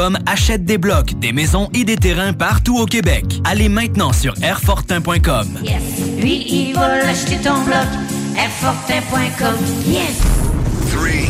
Airfortin.com achète des blocs, des maisons et des terrains partout au Québec. Allez maintenant sur Airfortin.com. Yes. Lui, il va acheter ton bloc. Airfortin.com. Yes. 3, 2,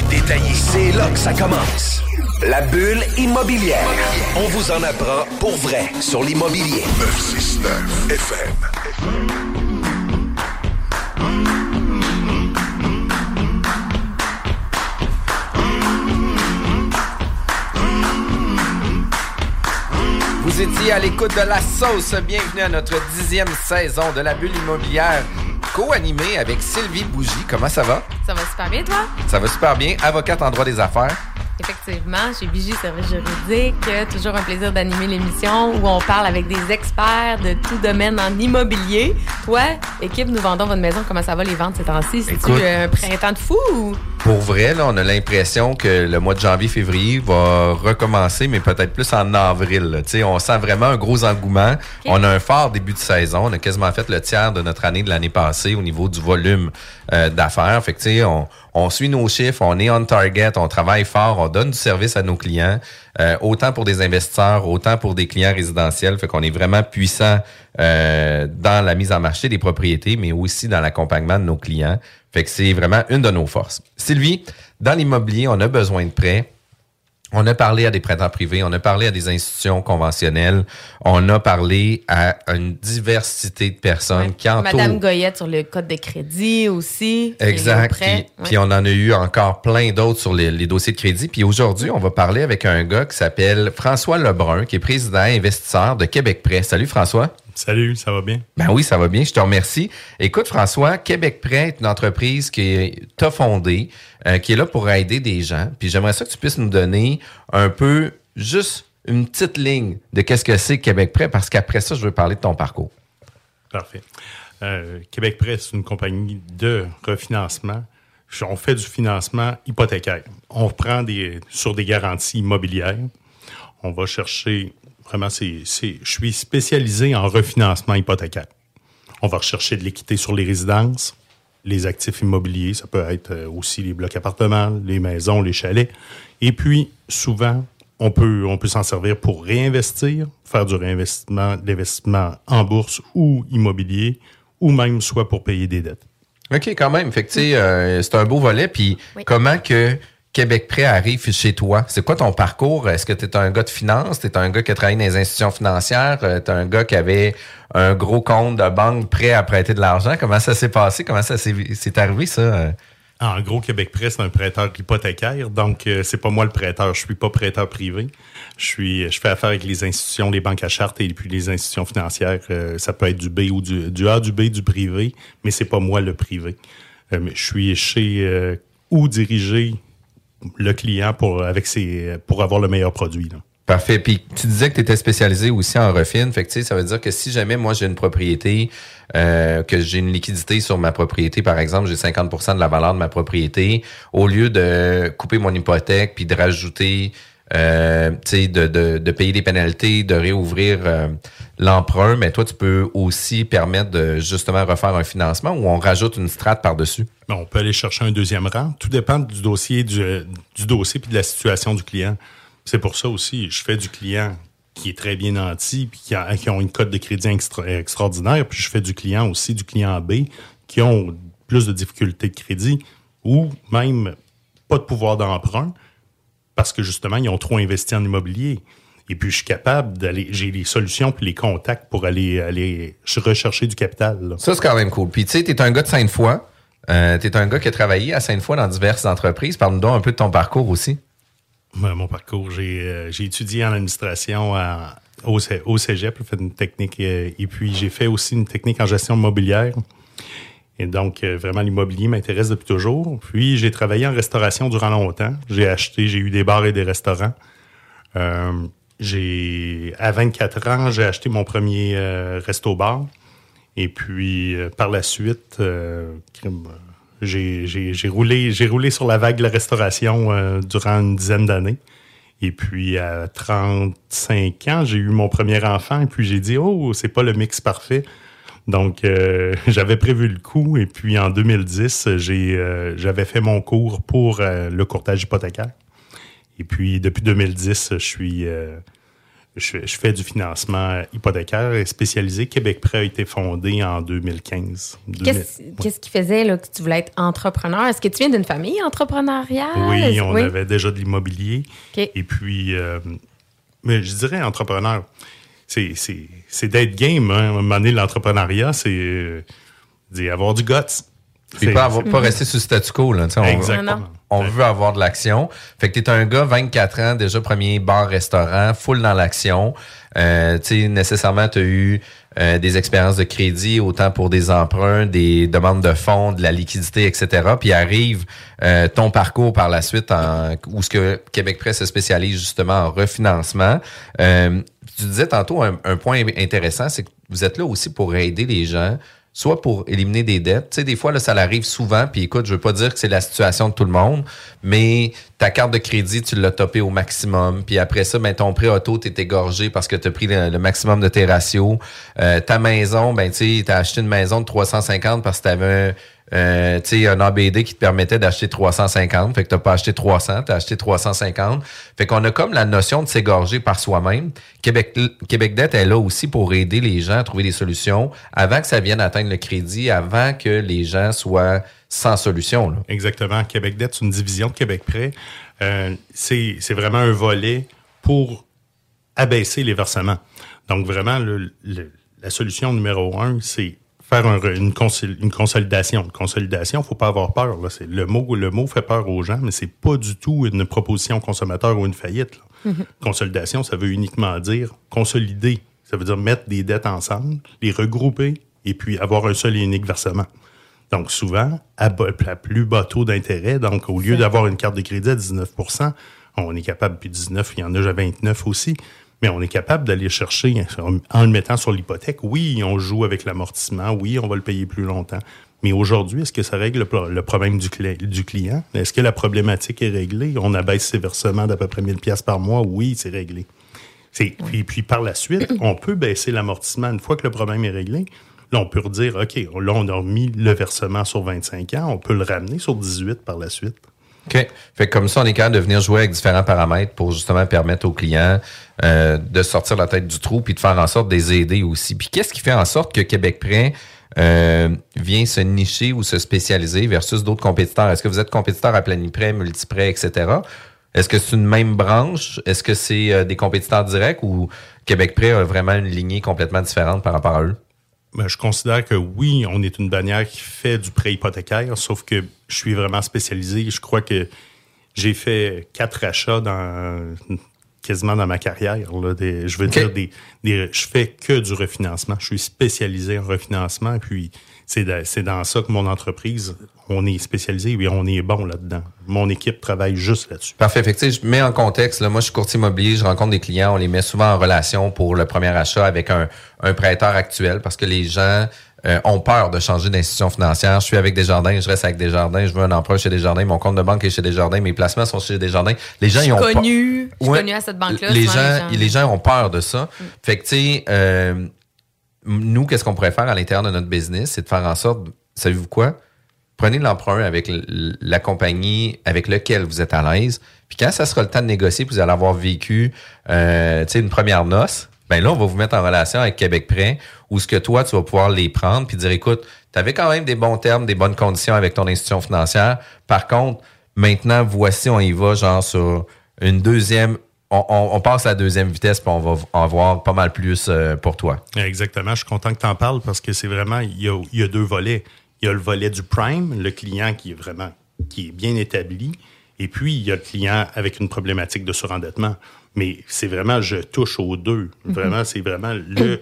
détaillé. C'est là que ça commence. La bulle immobilière. On vous en apprend pour vrai sur l'immobilier. 969 FM. Vous étiez à l'écoute de la sauce. Bienvenue à notre dixième saison de la bulle immobilière, co-animée avec Sylvie Bougie. Comment ça va? Ça va super bien, toi? Ça va super bien. Avocate en droit des affaires. Effectivement, chez Vigie Service juridique, toujours un plaisir d'animer l'émission où on parle avec des experts de tout domaine en immobilier. Toi, équipe, nous vendons votre maison. Comment ça va les ventes ces temps-ci? C'est-tu Écoute. un printemps de fou ou? Pour vrai, là, on a l'impression que le mois de janvier-février va recommencer, mais peut-être plus en avril. là. Tu sais, On sent vraiment un gros engouement. On a un fort début de saison. On a quasiment fait le tiers de notre année de l'année passée au niveau du volume euh, d'affaires. Fait que, tu sais, on, on suit nos chiffres, on est on target, on travaille fort, on donne du service à nos clients, euh, autant pour des investisseurs, autant pour des clients résidentiels. Fait qu'on est vraiment puissant euh, dans la mise en marché des propriétés, mais aussi dans l'accompagnement de nos clients. Fait que c'est vraiment une de nos forces. Sylvie, dans l'immobilier, on a besoin de prêts. On a parlé à des prêteurs privés, on a parlé à des institutions conventionnelles, on a parlé à une diversité de personnes qui entourent... Madame Goyette sur le code de crédit aussi. Exact. Puis, puis on en a eu encore plein d'autres sur les, les dossiers de crédit. Puis aujourd'hui, on va parler avec un gars qui s'appelle François Lebrun, qui est président investisseur de Québec Prêt. Salut François. Salut, ça va bien? Ben oui, ça va bien, je te remercie. Écoute, François, Québec Prêt est une entreprise qui t'a fondée, euh, qui est là pour aider des gens. Puis j'aimerais ça que tu puisses nous donner un peu, juste une petite ligne de qu'est-ce que c'est Québec Prêt, parce qu'après ça, je veux parler de ton parcours. Parfait. Euh, Québec Prêt, c'est une compagnie de refinancement. On fait du financement hypothécaire. On prend des, sur des garanties immobilières. On va chercher, vraiment, c'est, c'est- je suis spécialisé en refinancement hypothécaire. On va rechercher de l'équité sur les résidences, les actifs immobiliers, ça peut être euh, aussi les blocs appartements, les maisons, les chalets. Et puis, souvent, on peut, on peut s'en servir pour réinvestir, faire du réinvestissement, l'investissement en bourse ou immobilier, ou même soit pour payer des dettes. OK, quand même. Fait que, tu sais, euh, c'est un beau volet. Puis, Oui. comment que Québec Prêt arrive chez toi? C'est quoi ton parcours? Est-ce que tu es un gars de finance? Tu es un gars qui a travaillé dans les institutions financières? tu es un gars qui avait un gros compte de banque prêt à prêter de l'argent? Comment ça s'est passé? Comment ça s'est arrivé, ça? euh? En gros, Québec Prêt, c'est un prêteur hypothécaire, donc euh, c'est pas moi le prêteur. Je suis pas prêteur privé. Je suis, je fais affaire avec les institutions, les banques à charte et puis les institutions financières. Euh, ça peut être du B ou du, A, du B, du privé, mais c'est pas moi le privé. Euh, je suis chez euh, ou diriger le client pour avec ses pour avoir le meilleur produit. Parfait. Puis tu disais que tu étais spécialisé aussi en refine. Fait que, ça veut dire que si jamais moi j'ai une propriété, euh, que j'ai une liquidité sur ma propriété, par exemple, j'ai 50% de la valeur de ma propriété, au lieu de couper mon hypothèque puis de rajouter, euh, de, payer des pénalités, de réouvrir euh, l'emprunt, mais toi, tu peux aussi permettre de justement refaire un financement ou on rajoute une strate par-dessus? Bon, on peut aller chercher un deuxième rang. Tout dépend du dossier, du, dossier puis de la situation du client. C'est pour ça aussi, je fais du client qui est très bien nanti puis qui, a- ont une cote de crédit extra- extraordinaire, puis je fais du client aussi, du client B, qui ont plus de difficultés de crédit ou même pas de pouvoir d'emprunt parce que justement, ils ont trop investi en immobilier. Et puis, je suis capable d'aller, j'ai les solutions puis les contacts pour aller, aller rechercher du capital. là. Ça, c'est quand même cool. Puis, tu sais, tu es un gars de Sainte-Foy. Euh, tu es un gars qui a travaillé à Sainte-Foy dans diverses entreprises. Parle-nous donc un peu de ton parcours aussi. Ouais, Mon parcours, j'ai euh, j'ai étudié en administration à- au, au cégep, j'ai fait une technique, euh, et puis j'ai fait aussi une technique en gestion immobilière. Et donc, euh, vraiment, l'immobilier m'intéresse depuis toujours. Puis, j'ai travaillé en restauration durant longtemps. J'ai acheté, j'ai eu des bars et des restaurants. Euh, j'ai, à 24 ans, j'ai acheté mon premier euh, resto-bar. Et puis, par la suite, j'ai, roulé, roulé sur la vague de la restauration durant une dizaine d'années. Et puis, à 35 ans, j'ai eu mon premier enfant. Et puis, j'ai dit, oh, c'est pas le mix parfait. Donc, euh, j'avais prévu le coup. Et puis, en 2010, j'ai, euh, j'avais fait mon cours pour euh, le courtage hypothécaire. Et puis, depuis 2010, je suis, je, je fais du financement hypothécaire et spécialisé. Québec Prêt a été fondé en 2015. Qu'est-ce qu'est-ce qui faisait là, que tu voulais être entrepreneur? Est-ce que tu viens d'une famille entrepreneuriale? Oui, on avait déjà de l'immobilier. Et puis, mais je dirais entrepreneur. C'est, c'est, c'est d'être game. Hein. À un moment donné, l'entrepreneuriat, c'est euh, avoir du guts. Puis C'est- pas, avoir- pas rester sur le statu quo. Là, tu on, Exactement. On veut avoir de l'action. Fait que t'es un gars, 24 ans, déjà premier bar-restaurant, full dans l'action. Euh, tu sais, nécessairement, tu as eu euh, des expériences de crédit, autant pour des emprunts, des demandes de fonds, de la liquidité, etc. Puis arrive euh, ton parcours par la suite, en, où ce que Québec Presse se spécialise justement en refinancement. Tu disais tantôt un, un point intéressant, c'est que vous êtes là aussi pour aider les gens soit pour éliminer des dettes. Tu sais, des fois, là, ça l'arrive souvent, puis écoute, je veux pas dire que c'est la situation de tout le monde, mais ta carte de crédit, tu l'as topé au maximum, puis après ça, ben, ton prêt auto, t'es égorgé parce que tu as pris le, le maximum de tes ratios. Euh, ta maison, ben, tu sais, t'as acheté une maison de 350 parce que t'avais euh, tu sais, un ABD qui te permettait d'acheter 350, fait que t'as pas acheté 300, t'as acheté 350. Fait qu'on a comme la notion de s'égorger par soi-même. Québec, Québec est là aussi pour aider les gens à trouver des solutions avant que ça vienne atteindre le crédit, avant que les gens soient sans solution. Exactement. Québec Dette, c'est une division de Québec Prêt. Euh, c'est vraiment un volet pour abaisser les versements. Donc, vraiment, la solution numéro un, c'est faire un re- une, consil- une consolidation. Une consolidation, faut pas avoir peur. Là. C'est- Le, mot, le mot fait peur aux gens, mais c'est pas du tout une proposition consommateur ou une faillite. là. Consolidation, ça veut uniquement dire consolider. Ça veut dire mettre des dettes ensemble, les regrouper et puis avoir un seul et unique versement. Donc, souvent, à, bas- à plus bas taux d'intérêt, donc au lieu d'avoir une carte de crédit à 19% on est capable, puis 19, il y en a déjà 29 aussi, mais on est capable d'aller chercher en le mettant sur l'hypothèque. Oui, on joue avec l'amortissement, oui, on va le payer plus longtemps. Mais aujourd'hui, est-ce que ça règle le, pro- le problème du, cli- du client? Est-ce que la problématique est réglée? On abaisse ses versements d'à peu près 1000 pièces par mois? Oui, c'est réglé. Puis, puis par la suite, on peut baisser l'amortissement une fois que le problème est réglé. Là, on peut redire, OK, là, on a remis le versement sur 25 ans, on peut le ramener sur 18 par la suite. OK. Fait que comme ça, on est capable de venir jouer avec différents paramètres pour justement permettre aux clients euh, de sortir la tête du trou puis de faire en sorte de les aider aussi. Puis qu'est-ce qui fait en sorte que Québec Prêt euh, vient se nicher ou se spécialiser versus d'autres compétiteurs? Est-ce que vous êtes compétiteur à Planiprêt, Multiprêt, etc.? Est-ce que c'est une même branche? Est-ce que c'est euh, des compétiteurs directs ou Québec Prêt a vraiment une lignée complètement différente par rapport à eux? Ben, je considère que oui, on est une bannière qui fait du prêt hypothécaire, sauf que je suis vraiment spécialisé. Je crois que j'ai fait quatre achats dans quasiment dans ma carrière. là, des- je veux dire, des, des- je fais que du refinancement. Je suis spécialisé en refinancement. Puis c'est da- c'est dans ça que mon entreprise, on est spécialisé et on est bon là-dedans. Mon équipe travaille juste là-dessus. Parfait. Fait que, tu sais, je mets en contexte, là, moi, je suis courtier immobilier, je rencontre des clients, on les met souvent en relation pour le premier achat avec un, un prêteur actuel parce que les gens euh, ont peur de changer d'institution financière. Je suis avec Desjardins, je reste avec Desjardins, je veux un emprunt chez Desjardins, mon compte de banque est chez Desjardins, mes placements sont chez Desjardins. Les gens, Je ils ont peur- connue, je suis Ouais. connue à cette banque-là. Les gens, les gens ont peur de ça. Mm. Fait que, tu sais, euh, nous, qu'est-ce qu'on pourrait faire à l'intérieur de notre business, c'est de faire en sorte, savez-vous quoi? Prenez l'emprunt avec la compagnie avec laquelle vous êtes à l'aise. Puis quand ça sera le temps de négocier, puis vous allez avoir vécu euh, une première noce, ben là, on va vous mettre en relation avec Québec Prêt, où ce que toi, tu vas pouvoir les prendre, puis dire, écoute, tu avais quand même des bons termes, des bonnes conditions avec ton institution financière. Par contre, maintenant, voici, on y va, genre sur une deuxième, on, on- on passe à la deuxième vitesse, puis on va en avoir pas mal plus euh, pour toi. Exactement. Je suis content que tu en parles parce que c'est vraiment, il y, a, il y a deux volets. Il y a le volet du prime, le client qui est vraiment, qui est bien établi. Et puis, il y a le client avec une problématique de surendettement. Mais c'est vraiment, je touche aux deux. Vraiment, c'est vraiment le,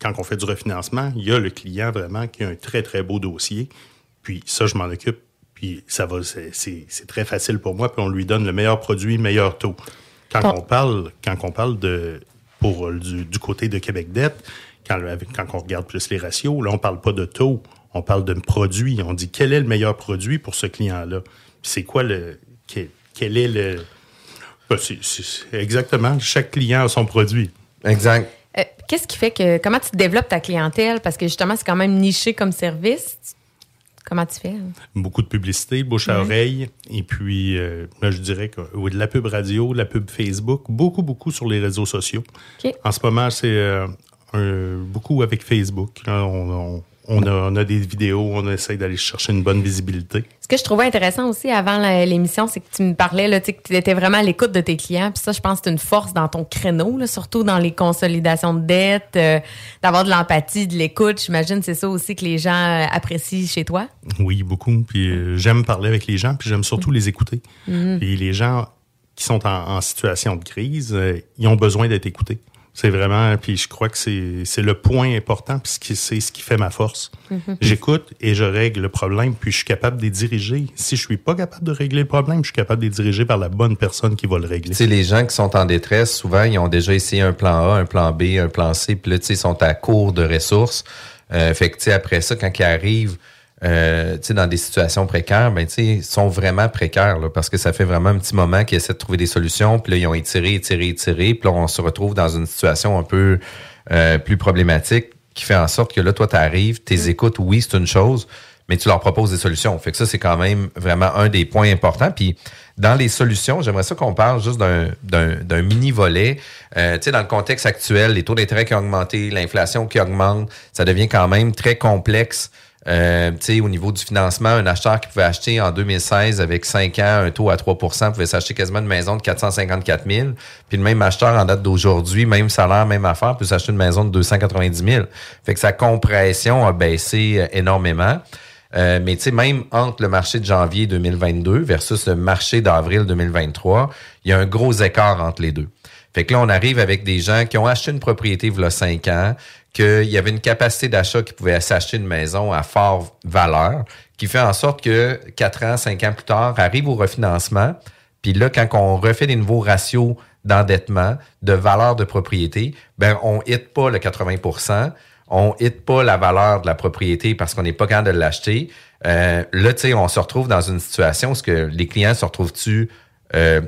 quand on fait du refinancement, il y a le client vraiment qui a un très, très beau dossier. Puis ça, je m'en occupe. Puis ça va, c'est très facile pour moi. Puis on lui donne le meilleur produit, meilleur taux. Quand on parle, quand on parle de pour euh, du, du côté de Québec Dette, quand, quand on regarde plus les ratios, là, on parle pas de taux, on parle de produit. On dit quel est le meilleur produit pour ce client-là? Puis c'est quoi le quel, quel est le ben, exactement chaque client a son produit. Exact. Euh, Qu'est-ce qui fait que. Comment tu développes ta clientèle? Parce que justement, c'est quand même niché comme service. Comment tu fais? hein? beaucoup de publicité, bouche à oreille, et puis euh, ben, je dirais que oui, de la pub radio, de la pub Facebook, beaucoup, beaucoup sur les réseaux sociaux. En ce moment, c'est euh, beaucoup avec Facebook. Là, on, on- on a, on a des vidéos, on essaie d'aller chercher une bonne visibilité. Ce que je trouvais intéressant aussi avant l'émission, c'est que tu me parlais, là, tu sais, que tu étais vraiment à l'écoute de tes clients. Puis ça, je pense que c'est une force dans ton créneau, là, surtout dans les consolidations de dettes, euh, d'avoir de l'empathie, de l'écoute. J'imagine c'est ça aussi que les gens euh, apprécient chez toi. Oui, beaucoup. Puis euh, j'aime parler avec les gens, puis j'aime surtout les écouter. Puis les gens qui sont en, en situation de crise, euh, ils ont besoin d'être écoutés. C'est vraiment, puis je crois que c'est c'est le point important, puis ce qui- c'est ce qui fait ma force. J'écoute et je règle le problème, puis je suis capable de les diriger. Si je suis pas capable de régler le problème, je suis capable de les diriger vers la bonne personne qui va le régler. Tu sais, les gens qui sont en détresse, souvent, ils ont déjà essayé un plan A, un plan B, un plan C, puis là, tu sais, ils sont à court de ressources. Euh, fait que, tu sais, après ça, quand ils arrivent, euh, tu dans des situations précaires, ben, tu sont vraiment précaires, là, parce que ça fait vraiment un petit moment qu'ils essaient de trouver des solutions, puis là, ils ont étiré, étiré, étiré, puis là, on se retrouve dans une situation un peu euh, plus problématique qui fait en sorte que là, toi, tu arrives, tes écoutes, oui, c'est une chose, mais tu leur proposes des solutions. Fait que ça, c'est quand même vraiment un des points importants. Puis dans les solutions, j'aimerais ça qu'on parle juste d'un, d'un, d'un mini-volet. Euh, tu sais, dans le contexte actuel, les taux d'intérêt qui ont augmenté, l'inflation qui augmente, ça devient quand même très complexe. Euh, au niveau du financement, un acheteur qui pouvait acheter en 2016 avec 5 ans un taux à 3% pouvait s'acheter quasiment une maison de 454 000. Puis le même acheteur en date d'aujourd'hui, même salaire, même affaire, peut s'acheter une maison de 290 000. Fait que sa compression a baissé euh, énormément. Euh, mais tu sais, même entre le marché de janvier 2022 versus le marché d'avril 2023, il y a un gros écart entre les deux. Fait que là, on arrive avec des gens qui ont acheté une propriété il y a 5 ans, qu'il y avait une capacité d'achat qui pouvait s'acheter une maison à fort valeur, qui fait en sorte que 4 ans, 5 ans plus tard, arrive au refinancement. Puis là, quand on refait des nouveaux ratios d'endettement, de valeur de propriété, ben on hit pas le 80% on hit pas la valeur de la propriété parce qu'on n'est pas capable de l'acheter. Euh, là, tu sais, on se retrouve dans une situation où que les clients se retrouvent-tu euh,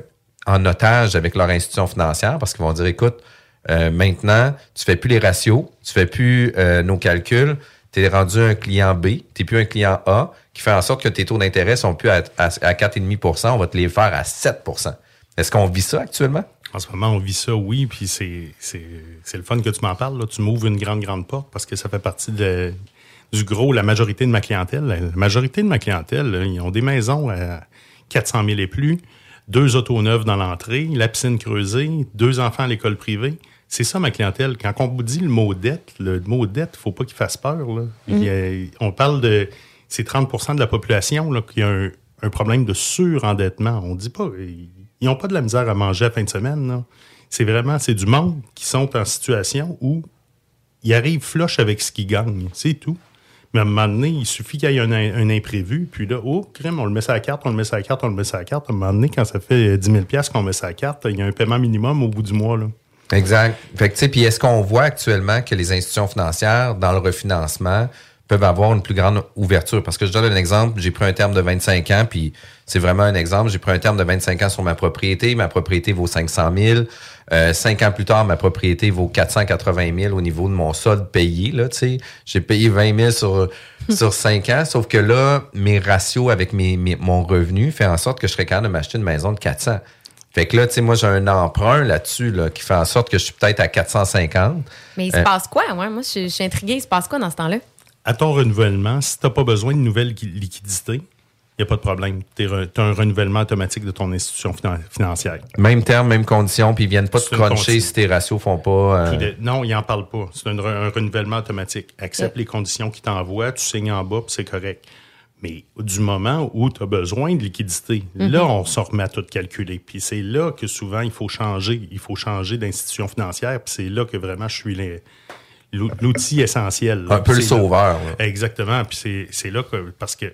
en otage avec leur institution financière parce qu'ils vont dire, écoute, euh, maintenant, tu fais plus les ratios, tu fais plus euh, nos calculs, tu es rendu un client B, tu plus un client A, qui fait en sorte que tes taux d'intérêt sont plus à, à, à 4,5% on va te les faire à 7% Est-ce qu'on vit ça actuellement? En ce moment, on vit ça, oui, puis c'est, le fun que tu m'en parles. Là. Tu m'ouvres une grande, grande porte parce que ça fait partie du gros, la majorité de ma clientèle. La majorité de ma clientèle, ils ont des maisons à 400 000 et plus, deux autos neuves dans l'entrée, la piscine creusée, deux enfants à l'école privée. C'est ça ma clientèle. Quand on vous dit le mot dette, le mot dette, faut pas qu'il fasse peur. Là. A- on parle de... C'est 30% de la population là, qui a un, un problème de surendettement. On dit pas... Ils n'ont pas de la misère à manger à la fin de semaine. C'est vraiment... C'est du monde qui sont en situation où ils arrivent flush avec ce qu'ils gagnent. C'est tout. Mais à un moment donné, il suffit qu'il y ait un, un imprévu, puis là, oh, crème, on le met sur carte, on le met sur carte, on le met sur carte. À un moment donné, quand ça fait 10 000 qu'on met sur carte, il y a un paiement minimum au bout du mois. Là. Exact. Fait que, puis est-ce qu'on voit actuellement que les institutions financières, dans le refinancement, peuvent avoir une plus grande ouverture? Parce que je donne un exemple, j'ai pris un terme de 25 ans, puis c'est vraiment un exemple. J'ai pris un terme de 25 ans sur ma propriété. Ma propriété vaut 500 000. Euh, cinq ans plus tard, ma propriété vaut 480 000 au niveau de mon solde payé. Là, tu sais. J'ai payé 20 000 sur, sur 5 ans, sauf que là, mes ratios avec mes, mes- mon revenu fait en sorte que je serais capable de m'acheter une maison de 400. Fait que là, tu sais, moi, j'ai un emprunt là-dessus là, qui fait en sorte que je suis peut-être à 450. Mais il se Euh, passe quoi? Ouais, moi, je, je suis intriguée. Il se passe quoi dans ce temps-là? À ton renouvellement, si tu n'as pas besoin de nouvelles liquidités, il n'y a pas de problème. Tu as un renouvellement automatique de ton institution finan- financière. Même terme, même condition, puis ils viennent pas te cruncher si tes ratios font pas. euh, non, il n'en parle pas. C'est un, re- un renouvellement automatique. Accepte les conditions qu'il t'envoie, tu signes en bas, puis c'est correct. Mais du moment où tu as besoin de liquidité, là, on s'en remet à tout calculer. Puis c'est là que souvent, il faut changer. Il faut changer d'institution financière. Puis c'est là que vraiment, je suis les- l'outil essentiel. là. Un peu le sauveur, là. Exactement. Puis c'est- là que. Parce que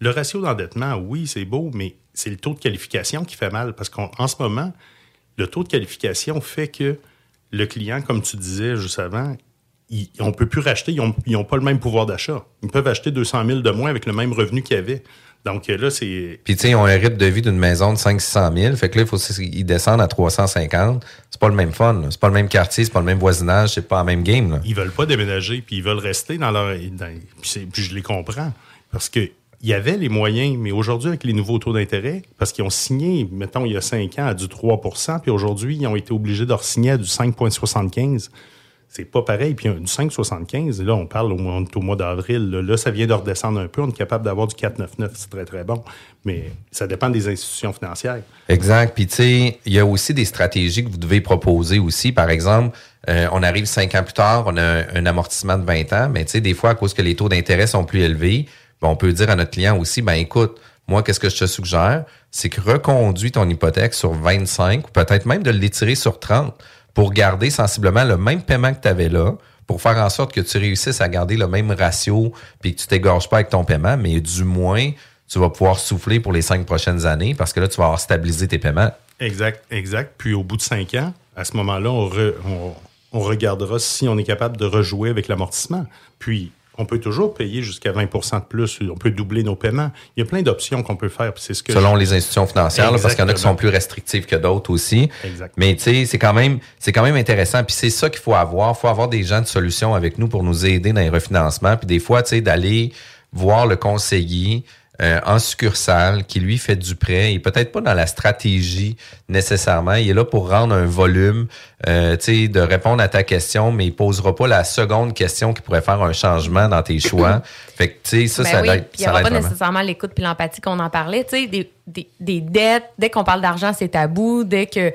le ratio d'endettement, oui, c'est beau, mais c'est le taux de qualification qui fait mal. Parce qu'en en ce moment, le taux de qualification fait que le client, comme tu disais juste avant, il- on ne peut plus racheter. Ils n'ont pas le même pouvoir d'achat. Ils peuvent acheter 200 000 de moins avec le même revenu qu'ils avaient. Donc euh, là, c'est. Puis, tu sais, ils ont un rythme de vie d'une maison de 500 000. Fait que là, il faut qu'ils descendent à 350. C'est pas le même fun. C'est pas le même quartier, c'est pas le même voisinage, c'est pas la même game. Là. ils veulent pas déménager, puis ils veulent rester dans leur. dans- puis, je les comprends. Parce que il y avait les moyens, mais aujourd'hui, avec les nouveaux taux d'intérêt, parce qu'ils ont signé, mettons, il y a cinq ans, à du 3 puis aujourd'hui, ils ont été obligés de re-signer à du 5,75 c'est pas pareil. Puis du 5,75, là, on parle au on est au mois d'avril. Là, ça vient de redescendre un peu. On est capable d'avoir du 4,99. C'est très, très bon. Mais ça dépend des institutions financières. Exact. Puis, tu sais, il y a aussi des stratégies que vous devez proposer aussi. Par exemple, euh, on arrive cinq ans plus tard, on a un, un amortissement de 20 ans, mais tu sais, des fois, à cause que les taux d'intérêt sont plus élevés, ben, on peut dire à notre client aussi, ben écoute, moi, qu'est-ce que je te suggère? C'est que reconduis ton hypothèque sur 25 ou peut-être même de l'étirer sur 30 pour garder sensiblement le même paiement que tu avais là, pour faire en sorte que tu réussisses à garder le même ratio puis que tu t'égorges pas avec ton paiement, mais du moins, tu vas pouvoir souffler pour les cinq prochaines années parce que là, tu vas avoir stabilisé tes paiements. Exact, exact. Puis au bout de cinq ans, à ce moment-là, on, re- on- on regardera si on est capable de rejouer avec l'amortissement. Puis on peut toujours payer jusqu'à 20% de plus. On peut doubler nos paiements. Il y a plein d'options qu'on peut faire. puis C'est ce que selon je- les institutions financières, là, parce qu'il y en a qui Exactement. sont plus restrictives que d'autres aussi. Exact. Mais tu sais, c'est quand même, c'est quand même intéressant. Puis c'est ça qu'il faut avoir. Il faut avoir des gens de solutions avec nous pour nous aider dans les refinancements. Puis des fois, tu sais, d'aller voir le conseiller euh, en succursale qui lui fait du prêt. Il est peut-être pas dans la stratégie nécessairement. Il est là pour rendre un volume, euh, tu sais, de répondre à ta question, mais il posera pas la seconde question qui pourrait faire un changement dans tes choix. fait que tu sais, ça, Ben ça oui, puis il n'y ça aura pas vraiment. nécessairement l'écoute puis l'empathie qu'on en parlait. Tu sais, des, des, des dettes, dès qu'on parle d'argent, c'est tabou. Dès que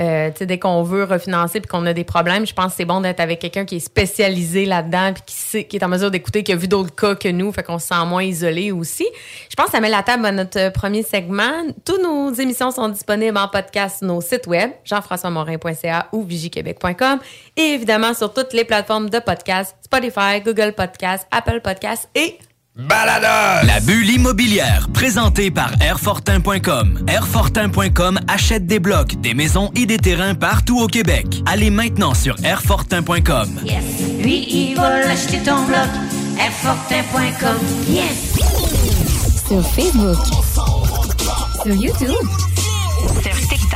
euh, dès qu'on veut refinancer puis qu'on a des problèmes, je pense que c'est bon d'être avec quelqu'un qui est spécialisé là-dedans puis qui, sait- qui est en mesure d'écouter, qui a vu d'autres cas que nous, fait qu'on se sent moins isolé aussi. Je pense que ça met la table à notre euh, premier segment. Toutes nos émissions sont disponibles en podcast sur nos sites web, jean-françois-morin.ca ou vigiquebec.com et évidemment sur toutes les plateformes de podcast, Spotify, Google Podcast, Apple Podcast et Balados! La bulle immobilière, présentée par Airfortin.com. Airfortin.com achète des blocs, des maisons et des terrains partout au Québec. Allez maintenant sur Airfortin.com. Yes. Lui, il va l'acheter ton bloc. Airfortin.com. Yes. Sur Facebook. Sur YouTube. Sur.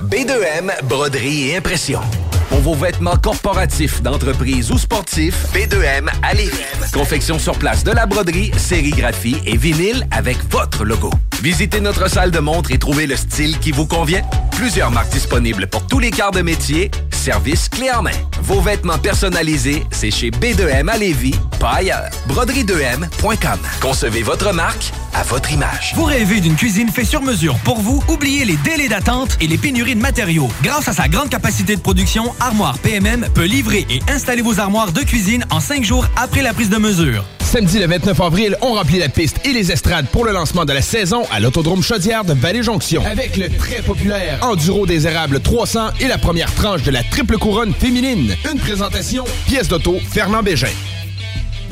B2M, broderie et impression. Pour vos vêtements corporatifs, d'entreprise ou sportifs, B2M à Lévis. Confection sur place de la broderie, sérigraphie et vinyle avec votre logo. Visitez notre salle de montre et trouvez le style qui vous convient. Plusieurs marques disponibles pour tous les quarts de métier. Service clé en main. Vos vêtements personnalisés, c'est chez B2M à Lévis, pas ailleurs. Broderie2M.com. Concevez votre marque à votre image. Vous rêvez d'une cuisine faite sur mesure pour vous? Oubliez les délais d'attente et les pénuries de matériaux. Grâce à sa grande capacité de production, Armoire PMM peut livrer et installer vos armoires de cuisine en cinq jours après la prise de mesure. Samedi le 29 avril, on remplit la piste et les estrades pour le lancement de la saison à l'Autodrome Chaudière de Vallée-Jonction. Avec le très populaire Enduro des Érables 300 et la première tranche de la triple couronne féminine. Une présentation, pièce d'auto, Fernand Bégin.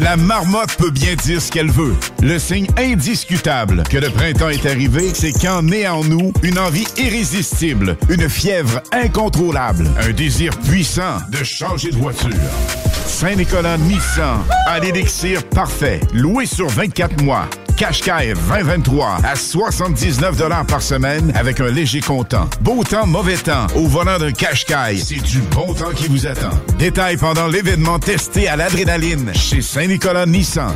La marmotte peut bien dire ce qu'elle veut. Le signe indiscutable que le printemps est arrivé, c'est qu'en naît en nous une envie irrésistible, une fièvre incontrôlable, un désir puissant de changer de voiture. Saint-Nicolas Nissan a l'élixir parfait, loué sur 24 mois. Qashqai 2023 à 79 par semaine avec un léger comptant. Beau temps, mauvais temps. Au volant d'un Qashqai, c'est du bon temps qui vous attend. Détails pendant l'événement testé à l'adrénaline chez Saint-Nicolas Nissan.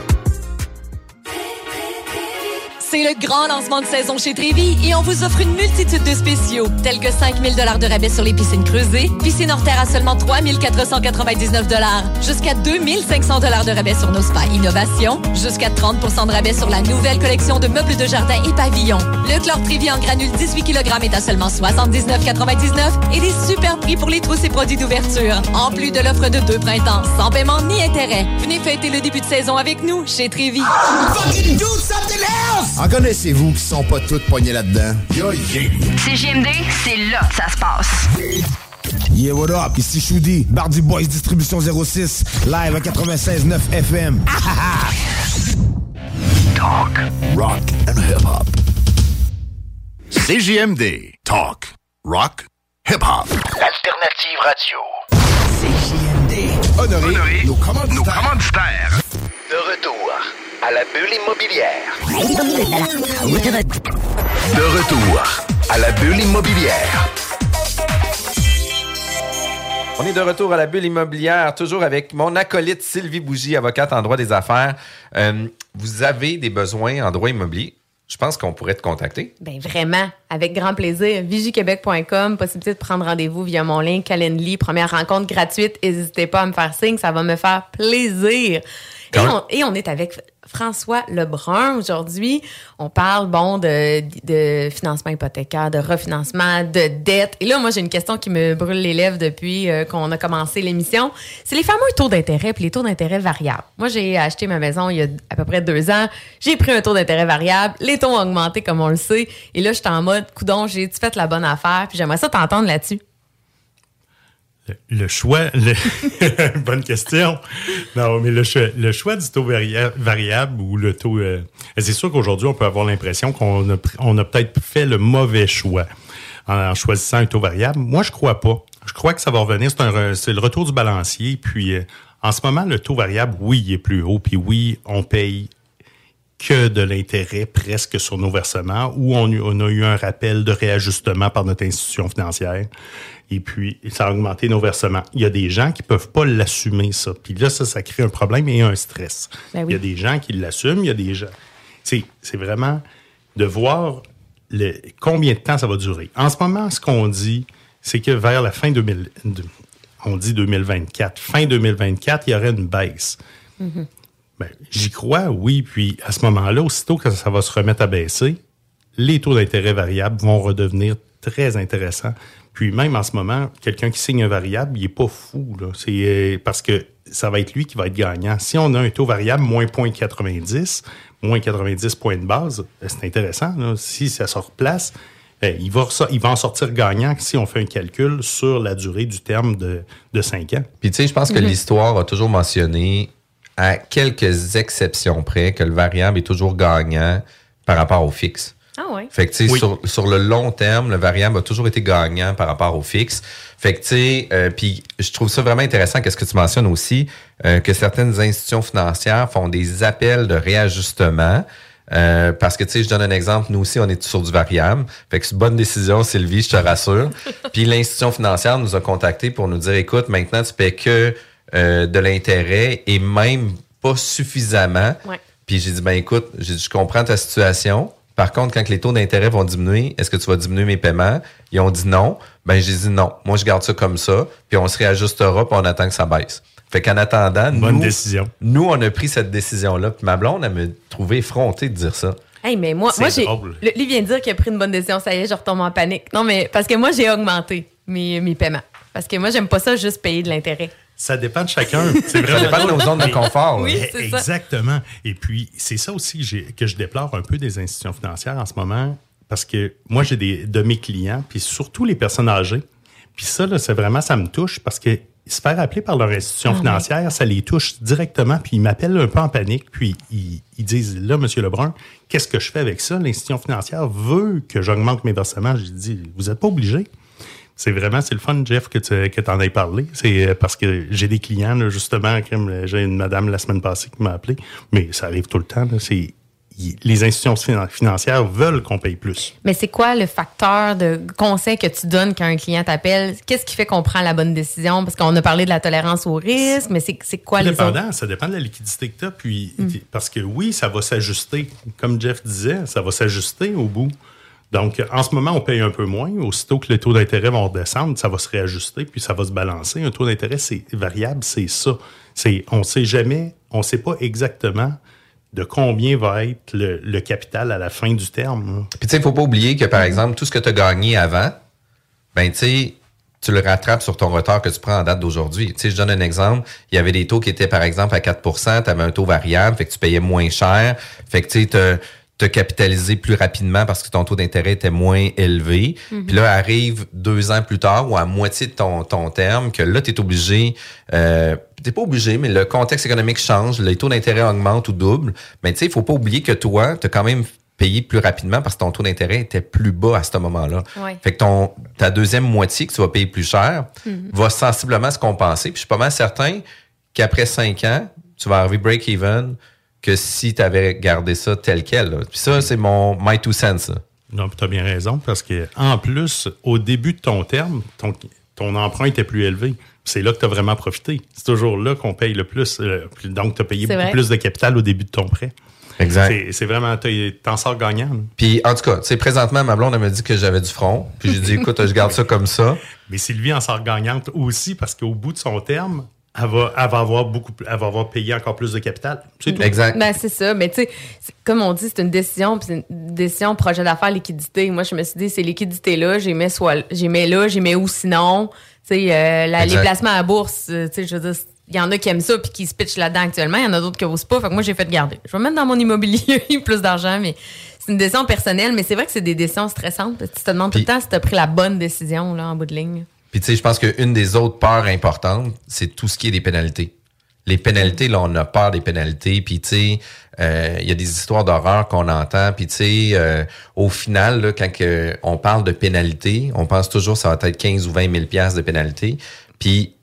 C'est le grand lancement de saison chez Trévi et on vous offre une multitude de spéciaux, tels que 5000 dollars de rabais sur les piscines creusées, piscine hors terre à seulement 3499 dollars, jusqu'à 2500 dollars de rabais sur nos spas innovation, jusqu'à 30% de rabais sur la nouvelle collection de meubles de jardin et pavillons. Le chlore Trévi en granule 18 kg est à seulement 79,99 et des super prix pour les trousses et produits d'ouverture. En plus de l'offre de deux printemps, sans paiement ni intérêt. Venez fêter le début de saison avec nous chez Trévi. En connaissez-vous qui sont pas toutes poignées là-dedans? CGMD, c'est là que ça se passe. Yeah, what up? Ici Choudi, Bardi Boys Distribution 06, live à 96.9 FM. Talk, rock and hip-hop. CJMD. Talk, rock, hip-hop. Alternative radio. CJMD. Honoré, nos commanditaires. De retour à la bulle immobilière. De retour à la bulle immobilière. On est de retour à la bulle immobilière, toujours avec mon acolyte Sylvie Bougie, avocate en droit des affaires. Euh, vous avez des besoins en droit immobilier? Je pense qu'on pourrait te contacter. Ben vraiment, avec grand plaisir. Vigiquebec.com, possibilité de prendre rendez-vous via mon lien Calendly, première rencontre gratuite. N'hésitez pas à me faire signe, ça va me faire plaisir. Et on, et on est avec François Lebrun aujourd'hui. On parle, bon, de, financement hypothécaire, de refinancement, de dette. Et là, moi, j'ai une question qui me brûle les lèvres depuis euh, qu'on a commencé l'émission. C'est les fameux taux d'intérêt puis les taux d'intérêt variables. Moi, j'ai acheté ma maison il y a à peu près deux ans. J'ai pris un taux d'intérêt variable. Les taux ont augmenté, comme on le sait. Et là, j'étais en mode, coudon, j'ai fait la bonne affaire? Puis j'aimerais ça t'entendre là-dessus. Le choix, le- bonne question. Non, mais le choix, le choix du taux varia- variable ou le taux, euh, c'est sûr qu'aujourd'hui on peut avoir l'impression qu'on a, on a peut-être fait le mauvais choix en, choisissant un taux variable. Moi, je crois pas. Je crois que ça va revenir. C'est le retour du balancier. Puis, euh, en ce moment, le taux variable, oui, il est plus haut. Puis oui, on paye que de l'intérêt presque sur nos versements ou on a eu un rappel de réajustement par notre institution financière et puis ça a augmenté nos versements. Il y a des gens qui peuvent pas l'assumer, ça. Puis là, ça, ça crée un problème et un stress. Ben oui. Il y a des gens qui l'assument, il y a des gens... C'est vraiment de voir le, combien de temps ça va durer. En ce moment, ce qu'on dit, c'est que vers la fin 2000... de- On dit 2024. Fin 2024, il y aurait une baisse. Ben, J'y crois, oui. Puis à ce moment-là, aussitôt que ça va se remettre à baisser, les taux d'intérêt variables vont redevenir très intéressants. Puis même en ce moment, quelqu'un qui signe un variable, il est pas fou. Là. C'est euh, parce que ça va être lui qui va être gagnant. Si on a un taux variable moins 0.90, moins 90 points de base, euh, c'est intéressant. là. Si ça se replace, euh, il, va il va en sortir gagnant si on fait un calcul sur la durée du terme de, de 5 ans. Puis tu sais, je pense que Mhm. l'histoire a toujours mentionné, à quelques exceptions près, que le variable est toujours gagnant par rapport au fixe. Ah ouais. Fait que, tu sais, Oui. sur, sur le long terme, le variable a toujours été gagnant par rapport au fixe. Fait que, tu sais, euh, puis je trouve ça vraiment intéressant, qu'est-ce que tu mentionnes aussi, euh, que certaines institutions financières font des appels de réajustement. euh, parce que, tu sais, je donne un exemple, nous aussi, on est sur du variable. Fait que c'est une bonne décision, Sylvie, je te rassure. Puis l'institution financière nous a contactés pour nous dire, écoute, maintenant, tu paies que euh, de l'intérêt et même pas suffisamment. Ouais. Puis j'ai dit, ben écoute, j'ai dit, je comprends ta situation. Par contre, quand les taux d'intérêt vont diminuer, est-ce que tu vas diminuer mes paiements? Ils ont dit non. Ben j'ai dit non. Moi, je garde ça comme ça. Puis on se réajustera, puis on attend que ça baisse. Fait qu'en attendant, Bonne nous, décision. nous, on a pris cette décision-là. Puis ma blonde, elle me trouvait effrontée de dire ça. Hey, mais moi, moi j'ai. Lui vient de dire qu'il a pris une bonne décision. Ça y est, je retombe en panique. Non, mais parce que moi, j'ai augmenté mes, mes paiements. Parce que moi, j'aime pas ça juste payer de l'intérêt. Ça dépend de chacun. C'est vraiment Ça dépend de nos zones de confort. Oui, ça. Exactement. Et puis, c'est ça aussi que, j'ai- que je déplore un peu des institutions financières en ce moment, parce que moi, j'ai des de mes clients, puis surtout les personnes âgées. Puis ça, là, c'est vraiment, ça me touche parce que se faire appeler par leur institution Ah, financière, ça les touche directement, puis ils m'appellent un peu en panique, puis ils, ils disent, là, Monsieur Lebrun, qu'est-ce que je fais avec ça? L'institution financière veut que j'augmente mes versements. J'ai dit, vous n'êtes pas obligé. C'est vraiment, c'est le fun, Jeff, que tu que en aies parlé. C'est euh, parce que j'ai des clients, là, justement, comme euh, j'ai une madame la semaine passée qui m'a appelé, mais ça arrive tout le temps. C'est les institutions finan- financières veulent qu'on paye plus. Mais c'est quoi le facteur de conseil que tu donnes quand un client t'appelle? Qu'est-ce qui fait qu'on prend la bonne décision? Parce qu'on a parlé de la tolérance au risque, mais c'est c'est quoi dépendant, autres? ça dépend de la liquidité que tu as. Puis, Mm. Parce que oui, ça va s'ajuster. Comme Jeff disait, ça va s'ajuster au bout. Donc, en ce moment, on paye un peu moins. Aussitôt que les taux d'intérêt vont redescendre, ça va se réajuster, puis ça va se balancer. Un taux d'intérêt, c'est variable, c'est ça. C'est, on ne sait jamais, on ne sait pas exactement de combien va être le, capital à la fin du terme. Puis tu sais, il faut pas oublier que, par exemple, tout ce que tu as gagné avant, ben tu sais, tu le rattrapes sur ton retard que tu prends en date d'aujourd'hui. Tu sais, je donne un exemple. Il y avait des taux qui étaient, par exemple, à 4% tu avais un taux variable, fait que tu payais moins cher. Fait que tu sais, te, capitaliser plus rapidement parce que ton taux d'intérêt était moins élevé. Mhm. Puis là, arrive deux ans plus tard ou à moitié de ton, ton terme que là, tu es obligé, euh, t'es pas obligé, mais le contexte économique change, les taux d'intérêt augmentent ou doublent. Mais tu sais, il faut pas oublier que toi, tu as quand même payé plus rapidement parce que ton taux d'intérêt était plus bas à ce moment-là. Ouais. Fait que ton, ta deuxième moitié que tu vas payer plus cher Mhm. va sensiblement se compenser. Puis je suis pas mal certain qu'après cinq ans, tu vas arriver break-even que si tu avais gardé ça tel quel. là. Puis ça, c'est mon my two cents. là. Non, tu as bien raison, parce que en plus, au début de ton terme, ton, ton emprunt était plus élevé. C'est là que tu as vraiment profité. C'est toujours là qu'on paye le plus. euh, donc, tu as payé beaucoup plus de capital au début de ton prêt. Exact. C'est- vraiment, t'en sors gagnant. là. Puis en tout cas, tu sais, présentement, ma blonde, elle m'a dit que j'avais du front. Puis j'ai dit, écoute, je garde ça comme ça. Mais Sylvie en sort gagnante aussi parce qu'au bout de son terme, elle va, elle va avoir beaucoup, plus- elle va avoir payé encore plus de capital. C'est tout. Ben, c'est ça. Mais tu sais, comme on dit, c'est une décision, puis c'est une décision projet d'affaires liquidité. Moi, je me suis dit, ces liquidités-là, j'y mets soit, j'y mets là, j'y mets où sinon. Tu sais, euh, les Exact. placements à bourse, euh, tu sais, je veux dire, il y en a qui aiment ça puis qui se pitchent là-dedans actuellement. Il y en a d'autres qui n'osent pas. Fait que moi, j'ai fait garder. Je vais mettre dans mon immobilier plus d'argent, mais c'est une décision personnelle. Mais c'est vrai que c'est des décisions stressantes. Tu te demandes tout le temps si tu as pris la bonne décision, là, en bout de ligne. Puis tu sais, je pense qu'une des autres peurs importantes, c'est tout ce qui est des pénalités. Les pénalités, là, on a peur des pénalités. Puis tu sais, euh, il y a des histoires d'horreur qu'on entend. Puis tu sais, euh, au final, là, quand on parle de pénalités, on pense toujours que ça va être 15 ou 20 000 piastres de pénalités. Puis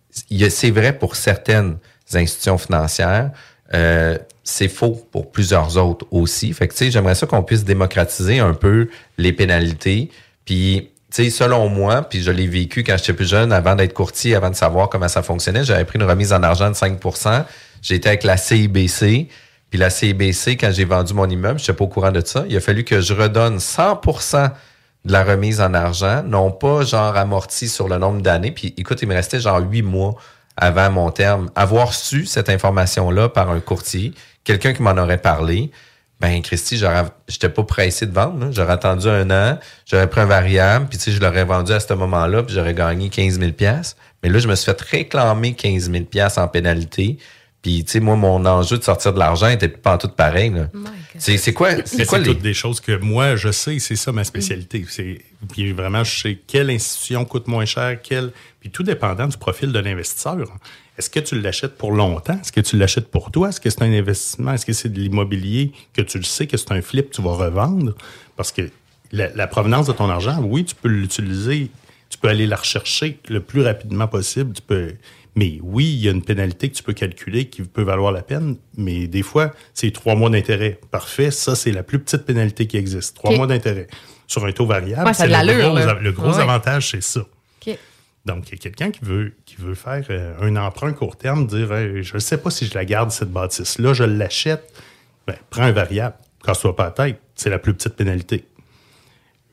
c'est vrai pour certaines institutions financières. Euh, c'est faux pour plusieurs autres aussi. Fait que, tu sais, j'aimerais ça qu'on puisse démocratiser un peu les pénalités. Puis, tu sais, selon moi, puis je l'ai vécu quand j'étais plus jeune, avant d'être courtier, avant de savoir comment ça fonctionnait, j'avais pris une remise en argent de 5% J'étais avec la CIBC. Puis la CIBC, quand j'ai vendu mon immeuble, je n'étais pas au courant de ça. Il a fallu que je redonne 100% de la remise en argent, non pas genre amorti sur le nombre d'années. Puis écoute, il me restait genre huit mois avant mon terme. Avoir su cette information-là par un courtier, quelqu'un qui m'en aurait parlé, ben Christy, j'aurais, j'étais pas pressé de vendre. là. J'aurais attendu un an, j'aurais pris un variable, puis tu sais, je l'aurais vendu à ce moment-là, puis j'aurais gagné 15 000 Mais là, je me suis fait réclamer 15 000 en pénalité. Puis, tu sais, moi, mon enjeu de sortir de l'argent était pas en tout pareil. là. C'est, c'est quoi, c'est quoi c'est les... toutes des choses que moi, je sais, c'est ça ma spécialité. C'est Puis vraiment, je sais quelle institution coûte moins cher, quelle. Puis tout dépendant du profil de l'investisseur. Est-ce que tu l'achètes pour longtemps? Est-ce que tu l'achètes pour toi? Est-ce que c'est un investissement? Est-ce que c'est de l'immobilier que tu le sais que c'est un flip, tu vas revendre? Parce que la, la provenance de ton argent, oui, tu peux l'utiliser, tu peux aller la rechercher le plus rapidement possible. Tu peux, mais oui, il y a une pénalité que tu peux calculer qui peut valoir la peine, mais des fois, c'est trois mois d'intérêt. Parfait, ça, c'est la plus petite pénalité qui existe. Trois mois d'intérêt. Sur un taux variable, Ouais, c'est le gros, le gros Ouais. avantage, c'est ça. OK. Donc, il y a quelqu'un qui veut, qui veut faire euh, un emprunt court terme, dire Hey, Je ne sais pas si je la garde, cette bâtisse-là, je l'achète. Ben, prends un variable. Casse-toi pas la tête. C'est la plus petite pénalité.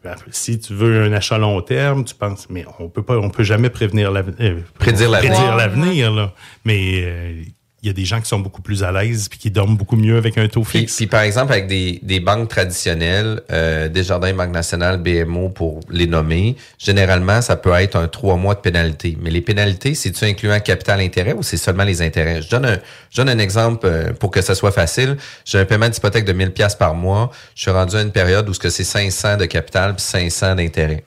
Ben, si tu veux un achat long terme, tu penses, mais on peut pas, on peut jamais prévenir l'avenir. euh, Prédire l'avenir. l'avenir, là. Mais euh, il y a des gens qui sont beaucoup plus à l'aise puis qui dorment beaucoup mieux avec un taux fixe. puis, par exemple, avec des, des banques traditionnelles, euh, Desjardins, Banque nationale, BMO pour les nommer, généralement, ça peut être un trois mois de pénalité. Mais les pénalités, c'est-tu incluant capital intérêt ou c'est seulement les intérêts? Je donne un, je donne un exemple euh, pour que ça soit facile. J'ai un paiement d'hypothèque de 1000 pièces par mois. Je suis rendu à une période où ce que c'est 500 de capital puis 500 d'intérêt.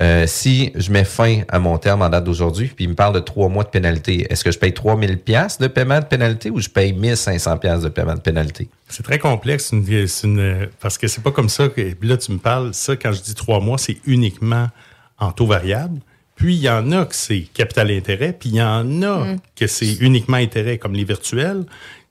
Euh, si je mets fin à mon terme en date d'aujourd'hui, puis il me parle de trois mois de pénalité, est-ce que je paye 3000 pièces de paiement de pénalité ou je paye 1500 pièces de paiement de pénalité? C'est très complexe une- c'est une- parce que c'est pas comme ça que puis là tu me parles ça quand je dis trois mois c'est uniquement en taux variable puis il y en a que c'est capital et intérêt puis il y en a Mm. que c'est uniquement intérêt comme les virtuels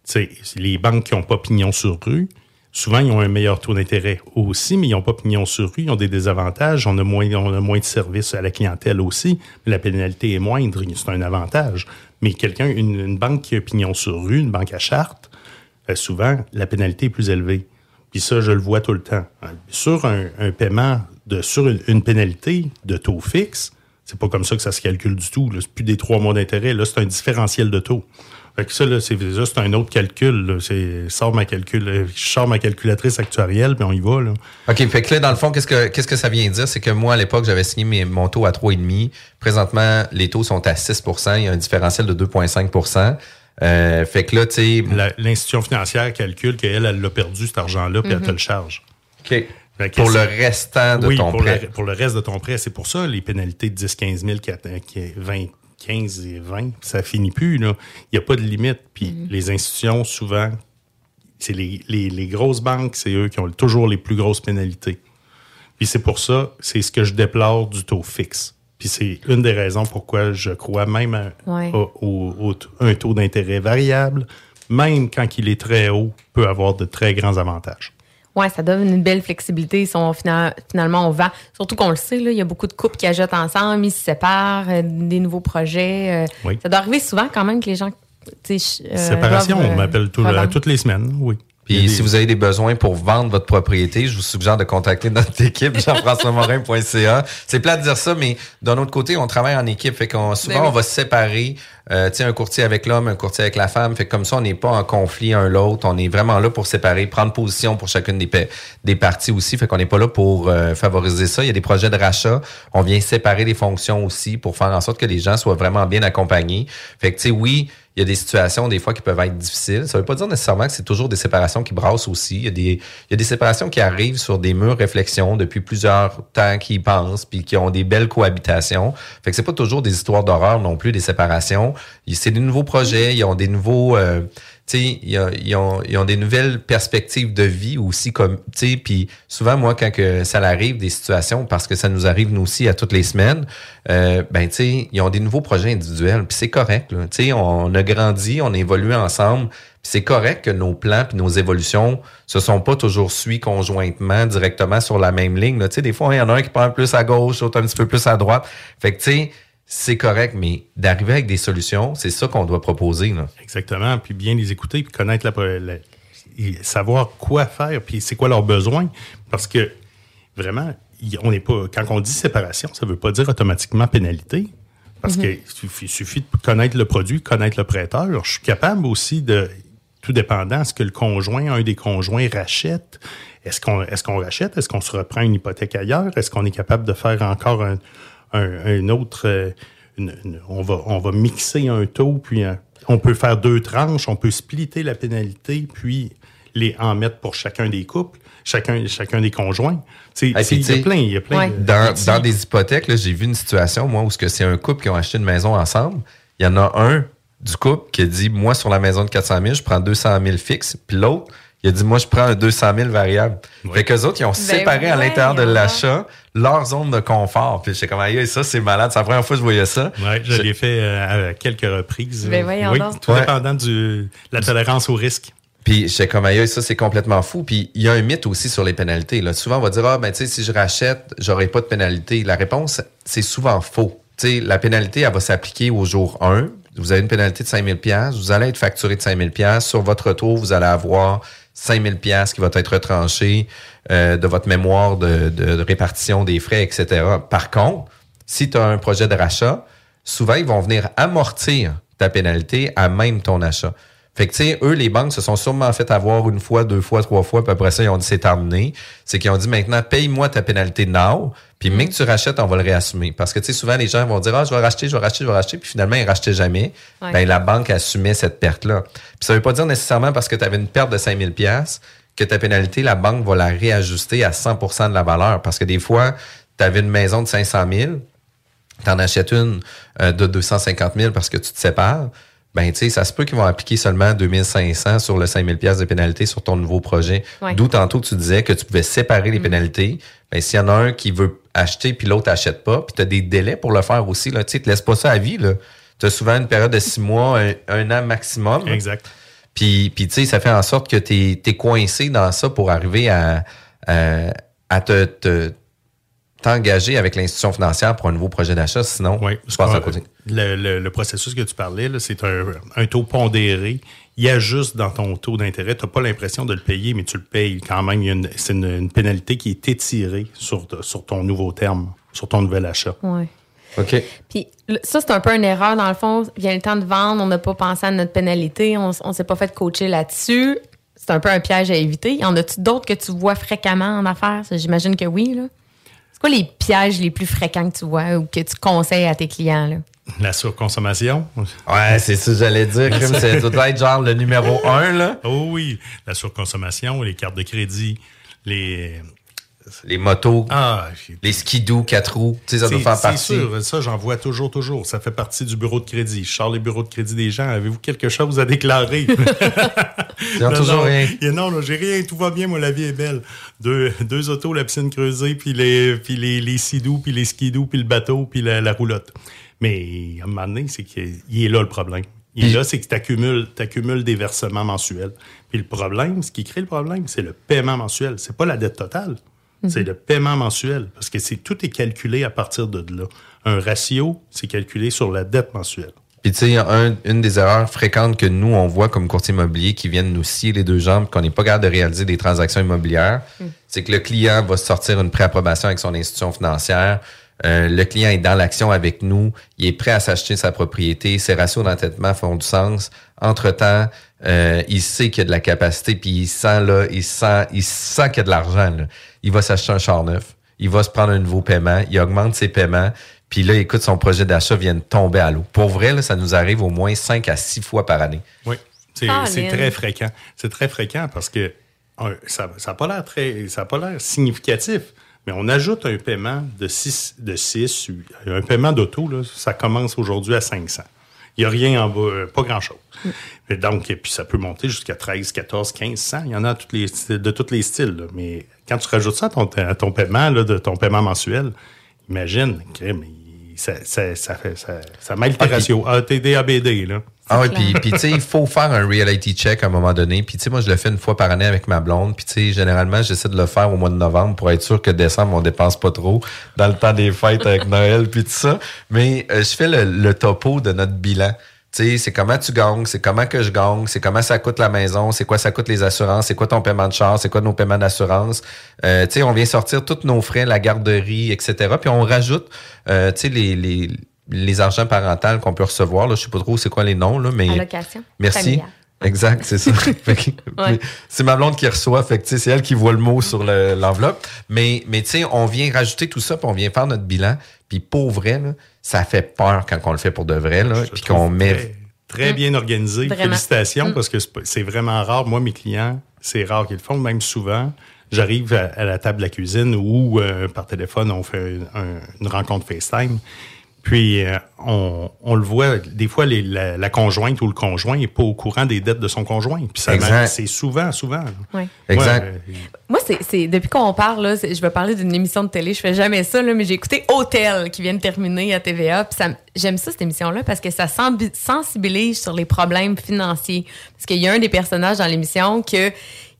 c'est les banques qui n'ont pas pignon sur rue souvent, ils ont un meilleur taux d'intérêt aussi, mais ils n'ont pas pignon sur rue, ils ont des désavantages, on a, moins, on a moins de services à la clientèle aussi, mais la pénalité est moindre, c'est un avantage. Mais quelqu'un, une, banque qui a pignon sur rue, une banque à charte, euh, souvent, la pénalité est plus élevée. Puis ça, je le vois tout le temps. Sur un, paiement, de, sur une, pénalité de taux fixe, c'est pas comme ça que ça se calcule du tout. C'est plus des trois mois d'intérêt. Là, c'est un différentiel de taux. Fait que ça, là, c'est, ça, c'est un autre calcul. là. C'est, sors ma calcul, euh, je sors ma calculatrice actuarielle, puis on y va. Là. OK, fait que là, dans le fond, qu'est-ce que, qu'est-ce que ça vient dire? C'est que moi, à l'époque, j'avais signé mes, mon taux à 3,5. Présentement, les taux sont à 6 Il y a un différentiel de 2,5 euh, Fait que là, tu sais... L'institution financière calcule qu'elle, elle l'a perdu, cet argent-là, puis elle Mhm. te le charge. OK. Fait que Pour le restant de oui, ton pour prêt. Le, pour le reste de ton prêt. C'est pour ça, les pénalités de 10, 15 000, qui atte- qui est 20, 15 et 20, ça finit plus. là. Il n'y a pas de limite. Puis les institutions, souvent, c'est les, les- les grosses banques, c'est eux qui ont toujours les plus grosses pénalités. Puis c'est pour ça, c'est ce que je déplore du taux fixe. Puis c'est une des raisons pourquoi je crois même à- Ouais. au, au- au t- un taux d'intérêt variable, même quand il est très haut, peut avoir de très grands avantages. Ouais, ça donne une belle flexibilité si on, fina- finalement on vend. Surtout qu'on le sait, là, il y a beaucoup de couples qui achètent ensemble, ils se séparent, euh, des nouveaux projets. euh, Oui. Ça doit arriver souvent quand même que les gens. euh, Séparation, doivent, on m'appelle tout- toutes les semaines, oui. Puis si vous avez des besoins pour vendre votre propriété, je vous suggère de contacter notre équipe, jean-françois-morin.ca. C'est plat de dire ça, mais d'un autre côté, on travaille en équipe. Fait qu'on souvent, Ben oui. on va se séparer. Euh, tu sais, un courtier avec l'homme, un courtier avec la femme. Fait que comme ça, on n'est pas en conflit un l'autre. On est vraiment là pour séparer, prendre position pour chacune des, des parties aussi. Fait qu'on n'est pas là pour euh, favoriser ça. Il y a des projets de rachat. On vient séparer les fonctions aussi pour faire en sorte que les gens soient vraiment bien accompagnés. Fait que, tu sais, oui, il y a des situations, des fois, qui peuvent être difficiles. Ça veut pas dire nécessairement que c'est toujours des séparations qui brassent aussi. Il y a des, il y a des séparations qui arrivent sur des murs réflexions depuis plusieurs temps qui y pensent, puis qui ont des belles cohabitations. Fait que c'est pas toujours des histoires d'horreur non plus, des séparations. C'est des nouveaux projets, ils ont des nouveaux... euh, ils ont, ils ont- ils ont des nouvelles perspectives de vie aussi, comme, puis souvent, moi, quand que ça arrive, des situations, parce que ça nous arrive, nous aussi, à toutes les semaines, euh, ben, ils ont des nouveaux projets individuels, puis c'est correct, là. On a grandi, on a évolué ensemble, c'est correct que nos plans puis nos évolutions se sont pas toujours suivis conjointement, directement sur la même ligne, là. Des fois, il y en a un qui prend plus à gauche, l'autre un petit peu plus à droite. Fait que, tu sais, c'est correct, mais d'arriver avec des solutions, c'est ça qu'on doit proposer, là. Exactement. Puis bien les écouter, puis connaître la, savoir quoi faire, puis c'est quoi leurs besoins. Parce que vraiment, on n'est pas. Quand on dit séparation, ça ne veut pas dire automatiquement pénalité. Parce Mhm. qu'il suffit, suffit de connaître le produit, connaître le prêteur. Je suis capable aussi de, tout dépendant, est-ce que le conjoint, un des conjoints rachète? Est-ce qu'on est qu'on rachète? Est-ce qu'on se reprend une hypothèque ailleurs? Est-ce qu'on est capable de faire encore un, un- un autre... euh, une- une- on, va, on va mixer un taux, puis un- on peut faire deux tranches, on peut splitter la pénalité, puis les en mettre pour chacun des couples, chacun, chacun des conjoints. Il y a plein, il y a plein de- Dans, dans des hypothèques, là, j'ai vu une situation, moi, où ce que c'est un couple qui ont acheté une maison ensemble. Il y en a un du couple qui a dit, moi, sur la maison de 400 000, je prends 200 000 fixes. Puis l'autre, il a dit, moi, je prends un 200 000 variable. Fait qu'eux autres, ils ont séparé à l'intérieur de l'achat leur zone de confort. Puis j'étais comme, aïe, ça, c'est malade. C'est la première fois que je voyais ça. Ouais, je l'ai fait euh, à quelques reprises. Ben voyons oui, donc. tout Ouais. dépendant de la tolérance au risque. Puis j'étais comme aïe, ça c'est complètement fou. Puis il y a un mythe aussi sur les pénalités. Là. Souvent on va dire ah ben tu sais si je rachète, j'aurai pas de pénalité. La réponse c'est souvent faux. Tu sais la pénalité elle va s'appliquer au jour 1. Vous avez une pénalité de 5000 pièces, vous allez être facturé de 5000 pièces. Sur votre retour, vous allez avoir 5000 pièces qui va être retranché euh, de votre mémoire de, de- de répartition des frais, etc. Par contre, si tu as un projet de rachat, souvent ils vont venir amortir ta pénalité à même ton achat. Fait que, tu sais, eux, les banques se sont sûrement fait avoir une fois, deux fois, trois fois, puis après ça, ils ont dit c'est terminé. C'est qu'ils ont dit maintenant, paye-moi ta pénalité now, puis mais que tu rachètes, on va le réassumer. Parce que, tu sais, souvent, les gens vont dire, ah, je vais racheter, je vais racheter, je vais racheter, puis finalement, ils rachetaient jamais. Ouais. Ben, la banque assumait cette perte-là. Puis ça veut pas dire nécessairement parce que tu avais une perte de 5000 pièces que ta pénalité, la banque va la réajuster à 100 de la valeur. Parce que des fois, tu avais une maison de 500 000, t'en achètes une euh, de 250 000 parce que tu te sépares, ben tu sais, ça se peut qu'ils vont appliquer seulement 2500 sur le 5000 pièces de pénalité sur ton nouveau projet. Ouais. D'où tantôt tu disais que tu pouvais séparer les pénalités. Ben s'il y en a un qui veut acheter puis l'autre achète pas, puis tu as des délais pour le faire aussi là, tu sais, te laisse pas ça à vie là. Tu as souvent une période de six mois, un, un an maximum. Exact. Puis, puis tu sais, ça fait en sorte que tu es, coincé dans ça pour arriver à, à, à te, te- t'engager avec l'institution financière pour un nouveau projet d'achat. Sinon, tu passes à côté. Le, le- le processus que tu parlais, c'est un, un taux pondéré. Il ajuste dans ton taux d'intérêt. Tu n'as pas l'impression de le payer, mais tu le payes quand même. Y a C'est une, une pénalité qui est étirée sur, sur ton nouveau terme, sur ton nouvel achat. Ouais. OK. Puis ça, c'est un peu une erreur. Dans le fond, vient le temps de vendre, on n'a pas pensé à notre pénalité, on ne s'est pas fait coacher là-dessus. C'est un peu un piège à éviter. Y en a-tu d'autres que tu vois fréquemment en affaires? J'imagine que oui. là. C'est quoi les pièges les plus fréquents que tu vois ou que tu conseilles à tes clients? Là? La surconsommation? Ouais, c'est ça que j'allais dire. C'est- ça doit être genre le numéro un, là. Oh oui, la surconsommation, les cartes de crédit, les... Les motos, Ah, les skidoo, quatre roues. Tu sais, ça doit C'est- faire c'est partie. sûr, ça, j'en vois toujours, toujours. Ça fait partie du bureau de crédit. Je sors les bureaux de crédit des gens. Avez-vous quelque chose à déclarer? Ont Non, toujours non. rien. Et non, là, j'ai rien, tout va bien, moi, la vie est belle. Deux, deux autos, la piscine creusée, puis les, puis les, les sidous, puis les skidoo, puis le bateau, puis la, la roulotte. Mais à un moment donné, c'est qu'il est là le problème. Il est là, c'est que tu accumules, des versements mensuels. Puis le problème, ce qui crée le problème, c'est le paiement mensuel. C'est pas la dette totale. C'est le paiement mensuel. Parce que c'est tout est calculé à partir de là. Un ratio, c'est calculé sur la dette mensuelle. Puis tu sais, un- une des erreurs fréquentes que nous, on voit comme courtier immobilier qui viennent nous scier les deux jambes, qu'on n'est pas capable de réaliser des transactions immobilières, c'est que le client va sortir une préapprobation avec son institution financière. Euh, le client est dans l'action avec nous, il est prêt à s'acheter sa propriété, ses ratios d'entêtement font du sens. Entre-temps, euh, il sait qu'il y a de la capacité, puis il sent là, il sent, il sent qu'il y a de l'argent. Il va s'acheter un char neuf, il va se prendre un nouveau paiement, il augmente ses paiements, puis là, écoute, son projet d'achat vient de tomber à l'eau. Pour vrai, là, ça nous arrive au moins 5 à 6 fois par année. Oui, c'est très fréquent. C'est très fréquent parce que un, ça n'a pas l'air très, ça a pas l'air significatif. Mais on ajoute un paiement de 6, de 6 un paiement d'auto, là, ça commence aujourd'hui à 500. Il n'y a rien en bas, euh, pas grand-chose. Mais Donc, et puis ça peut monter jusqu'à 13, 14, 1500. Il y en a toutes les, de tous les styles. là. Mais quand tu rajoutes ça à ton, à ton paiement, là, de ton paiement mensuel, imagine, crème, il- ça, ça, ça, fait, ça, ça mêle tes ratios. ATD, ABD, là. Ah oui, puis puis, tu sais, il faut faire un reality check à un moment donné. Puis tu sais, moi, je le fais une fois par année avec ma blonde. Puis tu sais, généralement, j'essaie de le faire au mois de novembre pour être sûr que décembre, on dépense pas trop dans le temps des fêtes avec Noël puis tout ça. Mais euh, je fais le, le topo de notre bilan. Sais, c'est comment tu gagnes, c'est comment que je gagne, c'est comment ça coûte la maison, c'est quoi ça coûte les assurances, c'est quoi ton paiement de char, c'est quoi nos paiements d'assurance. Euh, tu sais, on vient sortir tous nos frais, la garderie, etc. Puis on rajoute, euh, tu sais, les, les, les argents parentaux qu'on peut recevoir. Là, je sais pas trop c'est quoi les noms, là, mais... Allocation Merci. familiale. Exact, c'est ça. Ouais. C'est ma blonde qui reçoit, fait que, c'est elle qui voit le mot sur le- l'enveloppe. mais, mais tu sais, on vient rajouter tout ça, puis on vient faire notre bilan. Puis pour vrai, là, ça fait peur quand on le fait pour de vrai, là, puis qu'on met... Très, très bien organisé. Vraiment. Félicitations Mm. parce que c'est vraiment rare. Moi, mes clients, c'est rare qu'ils le font, même souvent. J'arrive à, à la table de la cuisine ou euh, par téléphone, on fait un- une rencontre FaceTime. Puis, euh, on, on le voit, des fois, les- la, la conjointe ou le conjoint n'est pas au courant des dettes de son conjoint. Puis, ça Exact. c'est souvent, souvent. Ouais. Exact. Ouais, euh, Moi, c'est, c'est- depuis qu'on parle, là, je vais parler d'une émission de télé. Je fais jamais ça, là, mais j'ai écouté Hôtel qui vient de terminer à TVA. Puis j'aime ça, cette émission-là, parce que ça sensibilise sur les problèmes financiers. Parce qu'il y a un des personnages dans l'émission que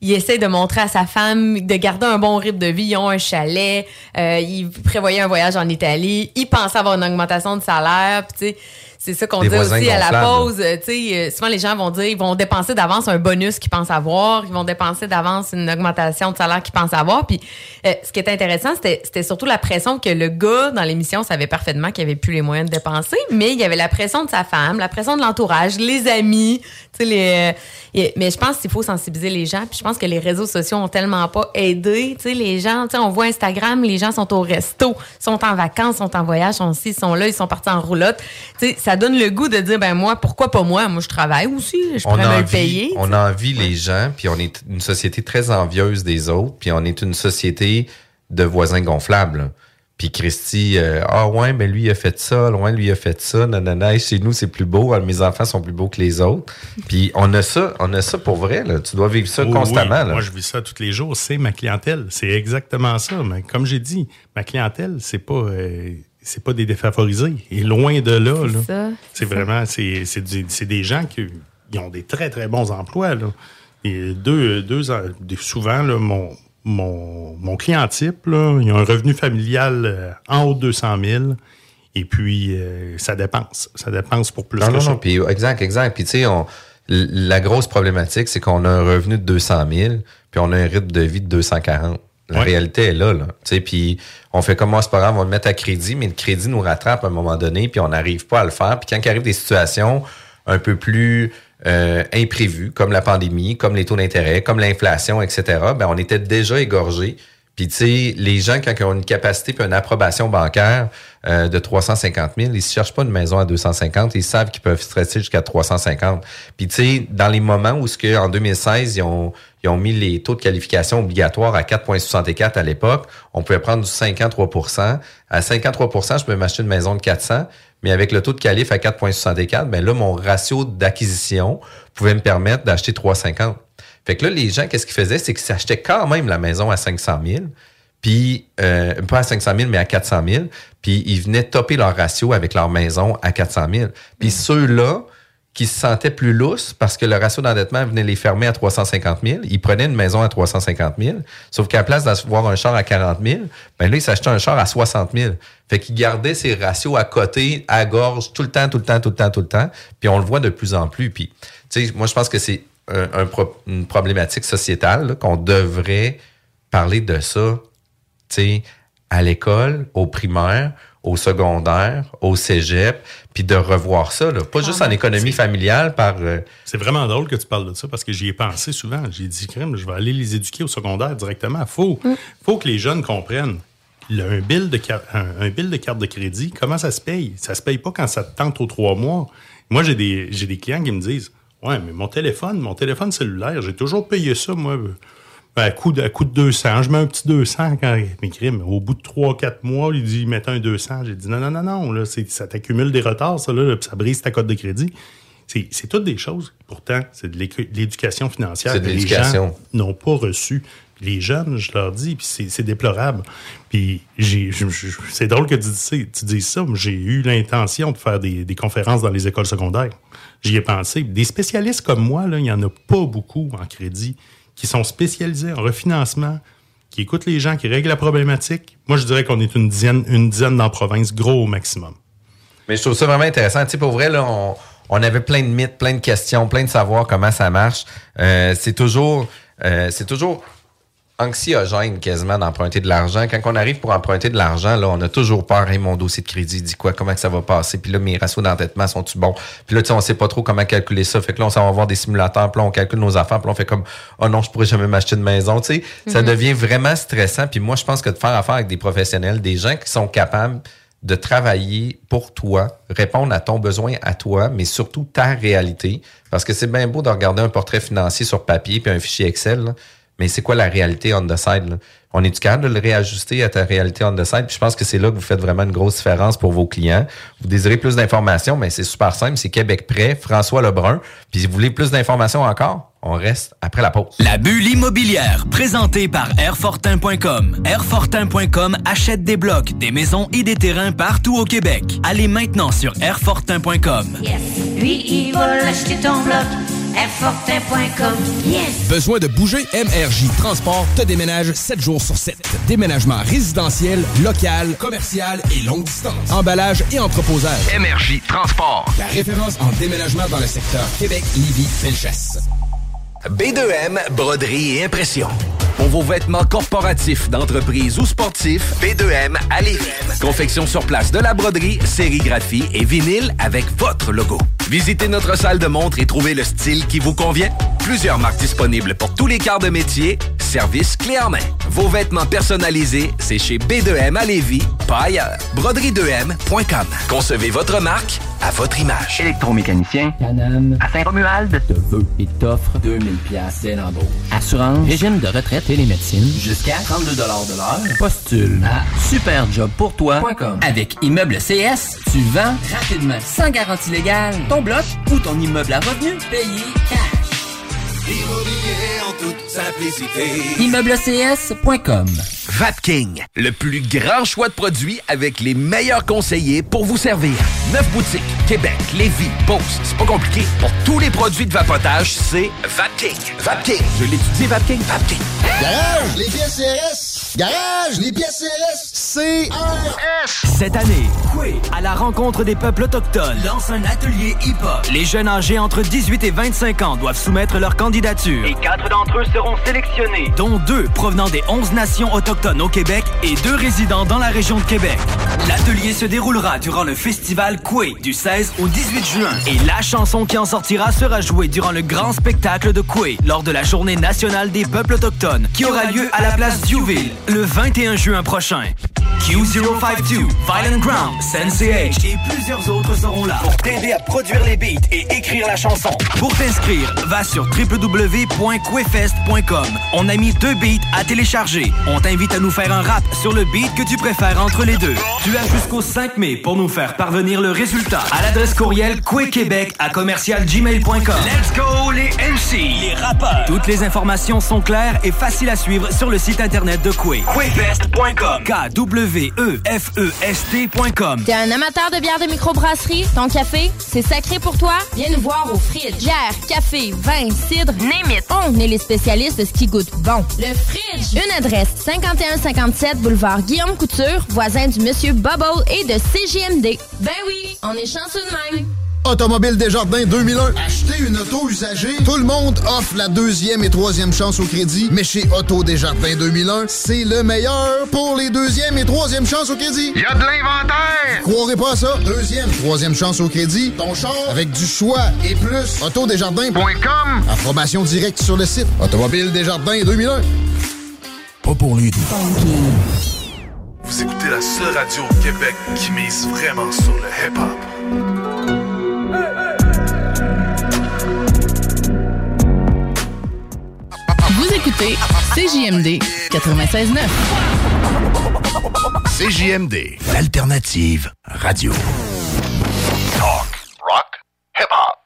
il essaie de montrer à sa femme de garder un bon rythme de vie. Ils ont un chalet, euh, il prévoyait un voyage en Italie, il pensait avoir une augmentation de salaire. Puis tu c'est ça qu'on dit aussi à la pause. Euh, tu sais, euh, souvent les gens vont dire, ils vont dépenser d'avance un bonus qu'ils pensent avoir, ils vont dépenser d'avance une augmentation de salaire qu'ils pensent avoir. Puis, euh, ce qui est intéressant, c'était surtout la pression que le gars dans l'émission savait parfaitement qu'il avait plus les moyens de dépenser, mais il y avait la pression de sa femme, la pression de l'entourage, les amis, tu sais, les. euh, mais je pense qu'il faut sensibiliser les gens. Puis je pense que les réseaux sociaux ont tellement pas aidé. Tu sais, les gens, tu sais, on voit Instagram, les gens sont au resto, sont en vacances, sont en voyage, sont ici, sont là, ils sont partis en roulotte. Tu sais, ça donne le goût de dire, ben moi, pourquoi pas moi? Moi, je travaille aussi, je on pourrais me le payer. on a envie les gens, puis on est une société très envieuse des autres, puis on est une société de voisins gonflables. Puis Christy, euh, ah ouais, mais lui il a fait ça, loin lui il a fait ça, nanana, chez nous c'est plus beau, mes enfants sont plus beaux que les autres. Puis on a ça, on a ça pour vrai là. Tu dois vivre ça constamment oui. là. Moi, je vis ça tous les jours. C'est ma clientèle. C'est exactement ça. Mais comme j'ai dit, ma clientèle, c'est pas, euh, c'est pas des défavorisés. Et loin de là, C'est vraiment, c'est, des gens qui ils ont des très, très bons emplois. Là. Et deux, deux, des- souvent, là, mon, mon, mon client type, là, il a un revenu familial euh, en haut de 200 000. Et puis, euh, ça dépense. Ça dépense pour plus Non, que non, ça. non. Puis, exact, exact. Puis, tu sais, la grosse problématique, c'est qu'on a un revenu de 200 000, puis on a un rythme de vie de 240. La Ouais. réalité est là, là. Tu sais, puis on fait comme moi, c'est pas grave, on va le mettre à crédit, mais le crédit nous rattrape à un moment donné, puis on n'arrive pas à le faire. Puis quand il arrive des situations un peu plus euh, imprévues, comme la pandémie, comme les taux d'intérêt, comme l'inflation, etc., ben on était déjà égorgé. Puis, tu sais, les gens, quand ils ont une capacité puis une approbation bancaire euh, de 350 000, ils ne cherchent pas une maison à 250. Ils savent qu'ils peuvent stresser jusqu'à 350. Puis, tu sais, dans les moments où, ce que, en 2016, ils ont, ils ont mis les taux de qualification obligatoires à 4,64 à l'époque, on pouvait prendre du 53% À 53% je peux m'acheter une maison de 400. Mais avec le taux de qualif à 4,64, ben là, mon ratio d'acquisition pouvait me permettre d'acheter 3,50. Fait que là, les gens, qu'est-ce qu'ils faisaient? C'est qu'ils s'achetaient quand même la maison à 500 000, puis euh, pas à 500 000, mais à 400 000, puis ils venaient topper leur ratio avec leur maison à 400 000. Puis ceux-là qui se sentaient plus lousses parce que le ratio d'endettement venait les fermer à 350 000, ils prenaient une maison à 350 000, sauf qu'à la place d'avoir un char à 40 000, ben là, ils s'achetaient un char à 60 000. Fait qu'ils gardaient ces ratios à côté, à gorge, tout le temps, tout le temps, tout le temps, tout le temps. Puis on le voit de plus en plus. Puis, tu sais, moi, je pense que c'est une problématique sociétale, qu'on devrait parler de ça, tu sais, à l'école, au primaire, au secondaire, au cégep, puis de revoir ça, là. pas juste en économie familiale par... euh, C'est vraiment drôle que tu parles de ça parce que j'y ai pensé souvent. J'ai dit, crème, je vais aller les éduquer au secondaire directement. Faut, faut que les jeunes comprennent. Le- un, bill de car- un, un bill de carte de crédit, comment ça se paye? Ça se paye pas quand ça te tente aux trois mois. Moi, j'ai des, j'ai des clients qui me disent Ouais, mais mon téléphone, mon téléphone cellulaire, j'ai toujours payé ça, moi, ben, à, coup de, à coup de 200. Je mets un petit 200 quand. Mais crime, au bout de 3-4 mois, il dit Mettez un 200. J'ai dit Non, non, non, non, là, ça t'accumule des retards, ça, là, puis ça brise ta cote de crédit. C'est toutes des choses. Pourtant, c'est de l'éducation financière de que les gens n'ont pas reçu. Puis les jeunes, je leur dis, puis c'est déplorable. Puis c'est drôle que tu dises, ça- tu dises ça, mais j'ai eu l'intention de faire des, des conférences dans les écoles secondaires. J'y ai pensé. Des spécialistes comme moi, là, il n'y en a pas beaucoup en crédit qui sont spécialisés en refinancement, qui écoutent les gens, qui règlent la problématique. Moi, je dirais qu'on est une dizaine, une dizaine dans province, gros au maximum. Mais je trouve ça vraiment intéressant. Tu sais, pour vrai, là, on, on avait plein de mythes, plein de questions, plein de savoir comment ça marche. Euh, c'est toujours, euh, c'est toujours anxiogène quasiment d'emprunter de l'argent. Quand on arrive pour emprunter de l'argent, là, on a toujours peur. Hey, mon dossier de crédit dit quoi? Comment que ça va passer? Puis là, mes ratios d'endettement sont-tu bons? Puis là, tu sais, on sait pas trop comment calculer ça. Fait que là, on s'en va voir des simulateurs. Puis là, on calcule nos affaires. Puis là, on fait comme, oh non, je pourrais jamais m'acheter de maison. Tu sais, ça Mhm. devient vraiment stressant. Puis moi, je pense que de faire affaire avec des professionnels, des gens qui sont capables de travailler pour toi, répondre à ton besoin à toi, mais surtout ta réalité. Parce que c'est bien beau de regarder un portrait financier sur papier puis un fichier Excel, là, mais c'est quoi la réalité on the side? Là? On est-tu capable de le réajuster à ta réalité on the side? Puis je pense que c'est là que vous faites vraiment une grosse différence pour vos clients. Vous désirez plus d'informations, mais c'est super simple. C'est Québec Prêt, François Lebrun. Puis si vous voulez plus d'informations encore, on reste après la pause. La bulle immobilière, présentée par Airfortin.com. Airfortin.com achète des blocs, des maisons et des terrains partout au Québec. Allez maintenant sur Airfortin.com. Lui, il va l'acheter ton bloc. Airfortin.com. Yes! Besoin de bouger? MRJ Transport te déménage 7 jours sur 7. Déménagement résidentiel, local, commercial et longue distance. Emballage et entreposage. MRJ Transport. La référence en déménagement dans le secteur Québec, Lévis, Felchasse. B2M, broderie et impression. Pour vos vêtements corporatifs, d'entreprise ou sportifs, B2M à Lévis. Confection sur place de la broderie, sérigraphie et vinyle avec votre logo. Visitez notre salle de montre et trouvez le style qui vous convient. Plusieurs marques disponibles pour tous les quarts de métier. Service clé en main. Vos vêtements personnalisés, c'est chez B2M à Lévis, pas ailleurs. Broderie2M.com. Concevez votre marque à votre image. Électromécanicien. Canam. À Saint-Romuald. Te veut et t'offre 2000 pièces dès l'embauche. Assurance. Régime de retraite et les médecines. Jusqu'à 32 de l'heure. Postule à superjobpourtoi.com. Avec Immeuble CS, tu vends rapidement, sans garantie légale, ton bloc ou ton immeuble à revenu payé cash. Immobilier en toute simplicité. ImmeubleCS.com Vapking, le plus grand choix de produits avec les meilleurs conseillers pour vous servir. Neuf boutiques, Québec, Lévis, Beauce, c'est pas compliqué. Pour tous les produits de vapotage, c'est Vapking. Vapking, je l'étudie, Vapking, Vapking. Garage, les pièces CRS. Garage, les pièces CRS. CRS. Cette année, Coué, à la rencontre des peuples autochtones, lance un atelier hip-hop. Les jeunes âgés entre 18 et 25 ans doivent soumettre leur Et quatre d'entre eux seront sélectionnés, dont deux provenant des 11 nations autochtones au Québec et deux résidents dans la région de Québec. L'atelier se déroulera durant le festival Coué du 16 au 18 juin. Et la chanson qui en sortira sera jouée durant le grand spectacle de Coué lors de la Journée nationale des peuples autochtones qui aura lieu à la place Duville le 21 juin prochain. Q052, Violent Ground, Sensei H et plusieurs autres seront là pour t'aider à produire les beats et écrire la chanson. Pour t'inscrire, va sur www.quefest.com. On a mis deux beats à télécharger. On t'invite à nous faire un rap sur le beat que tu préfères entre les deux. Tu as jusqu'au 5 mai pour nous faire parvenir le résultat à l'adresse courriel quequebec à commercialgmail.com. Let's go les MC, les rappeurs. Toutes les informations sont claires et faciles à suivre sur le site internet de Quay. Quefest.com. K-W-E-F-E-S-T.com. T'es un amateur de bière de microbrasserie? Ton café, c'est sacré pour toi? Viens nous voir au Fridge. Bière, café, vin, cidre, name it. On est les spécialistes de ce qui goûte bon. Le Fridge. Une adresse, 5157 boulevard Guillaume Couture, voisin du Monsieur Bubble et de CGMD. Ben oui, on est chanceux de même. Automobile Desjardins 2001. Acheter une auto usagée. Tout le monde offre la deuxième et troisième chance au crédit. Mais chez Auto Desjardins 2001, c'est le meilleur pour les deuxième et troisième chances au crédit. Y a de l'inventaire! Croirez pas à ça. Deuxième, troisième chance au crédit. Ton char avec du choix et plus. Autodesjardins.com. Approbation directe sur le site. Automobile Desjardins 2001. Pas pour doux. Vous écoutez la seule radio au Québec qui mise vraiment sur le hip-hop. Écoutez CJMD 96.9. CJMD, l'alternative radio. Talk, rock, hip-hop.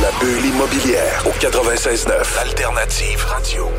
La bulle immobilière au 96.9, l'alternative radio.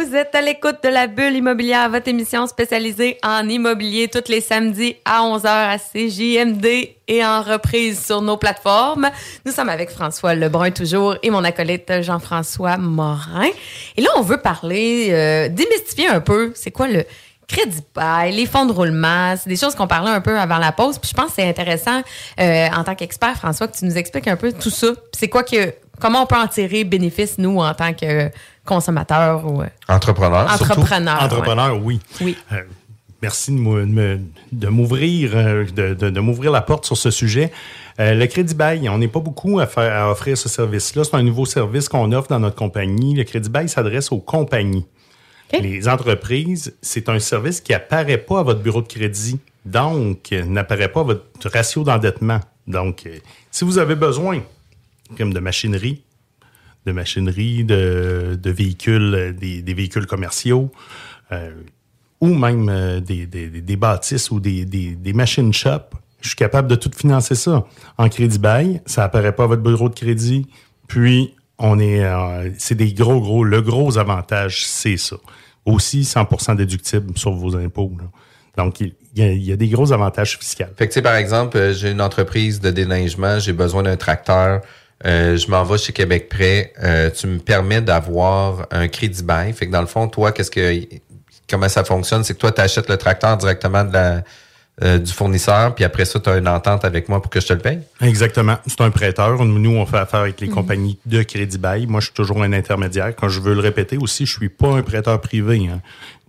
Vous êtes à l'écoute de la bulle immobilière, votre émission spécialisée en immobilier tous les samedis à 11h à CJMD et en reprise sur nos plateformes. Nous sommes avec François Lebrun toujours et mon acolyte Jean-François Morin. Et là, on veut parler, euh, démystifier un peu, c'est quoi le crédit bail, les fonds de roulement, c'est des choses qu'on parlait un peu avant la pause. Puis je pense que c'est intéressant euh, en tant qu'expert, François, que tu nous expliques un peu tout ça. C'est quoi que, comment on peut en tirer bénéfice, nous, en tant que consommateurs ou... euh, Entrepreneur, surtout. Entrepreneur, ouais. Oui. Oui. Euh, merci de m'ouvrir de, de- de m'ouvrir la porte sur ce sujet. Euh, le crédit bail, on n'est pas beaucoup à, faire, à offrir ce service-là. C'est un nouveau service qu'on offre dans notre compagnie. Le crédit bail s'adresse aux compagnies. Les entreprises, c'est un service qui apparaît pas à votre bureau de crédit, donc euh, n'apparaît pas à votre ratio d'endettement. Donc, si vous avez besoin comme de machinerie, de machinerie, de, de véhicules, euh, des, des véhicules commerciaux, euh, ou même euh, des, des- bâtisses ou des, des, des machines shop, je suis capable de tout financer ça. En crédit bail, ça apparaît pas à votre bureau de crédit, puis on est, c'est des gros, gros, le gros avantage, c'est ça. Aussi 100% déductible sur vos impôts. Donc, il y, a, des gros avantages fiscaux. Fait que, par exemple, j'ai une entreprise de déneigement, j'ai besoin d'un tracteur, euh, je m'en vais chez Québec Prêt, euh, tu me permets d'avoir un crédit bail. Fait que dans le fond, toi, qu'est-ce que comment ça fonctionne? C'est que toi, tu achètes le tracteur directement de la, euh, du fournisseur, puis après ça, tu as une entente avec moi pour que je te le paye? Exactement. C'est un prêteur. Nous, on fait affaire avec les Mhm. compagnies de crédit bail. Moi, je suis toujours un intermédiaire. Quand je veux le répéter aussi, je suis pas un prêteur privé. hein.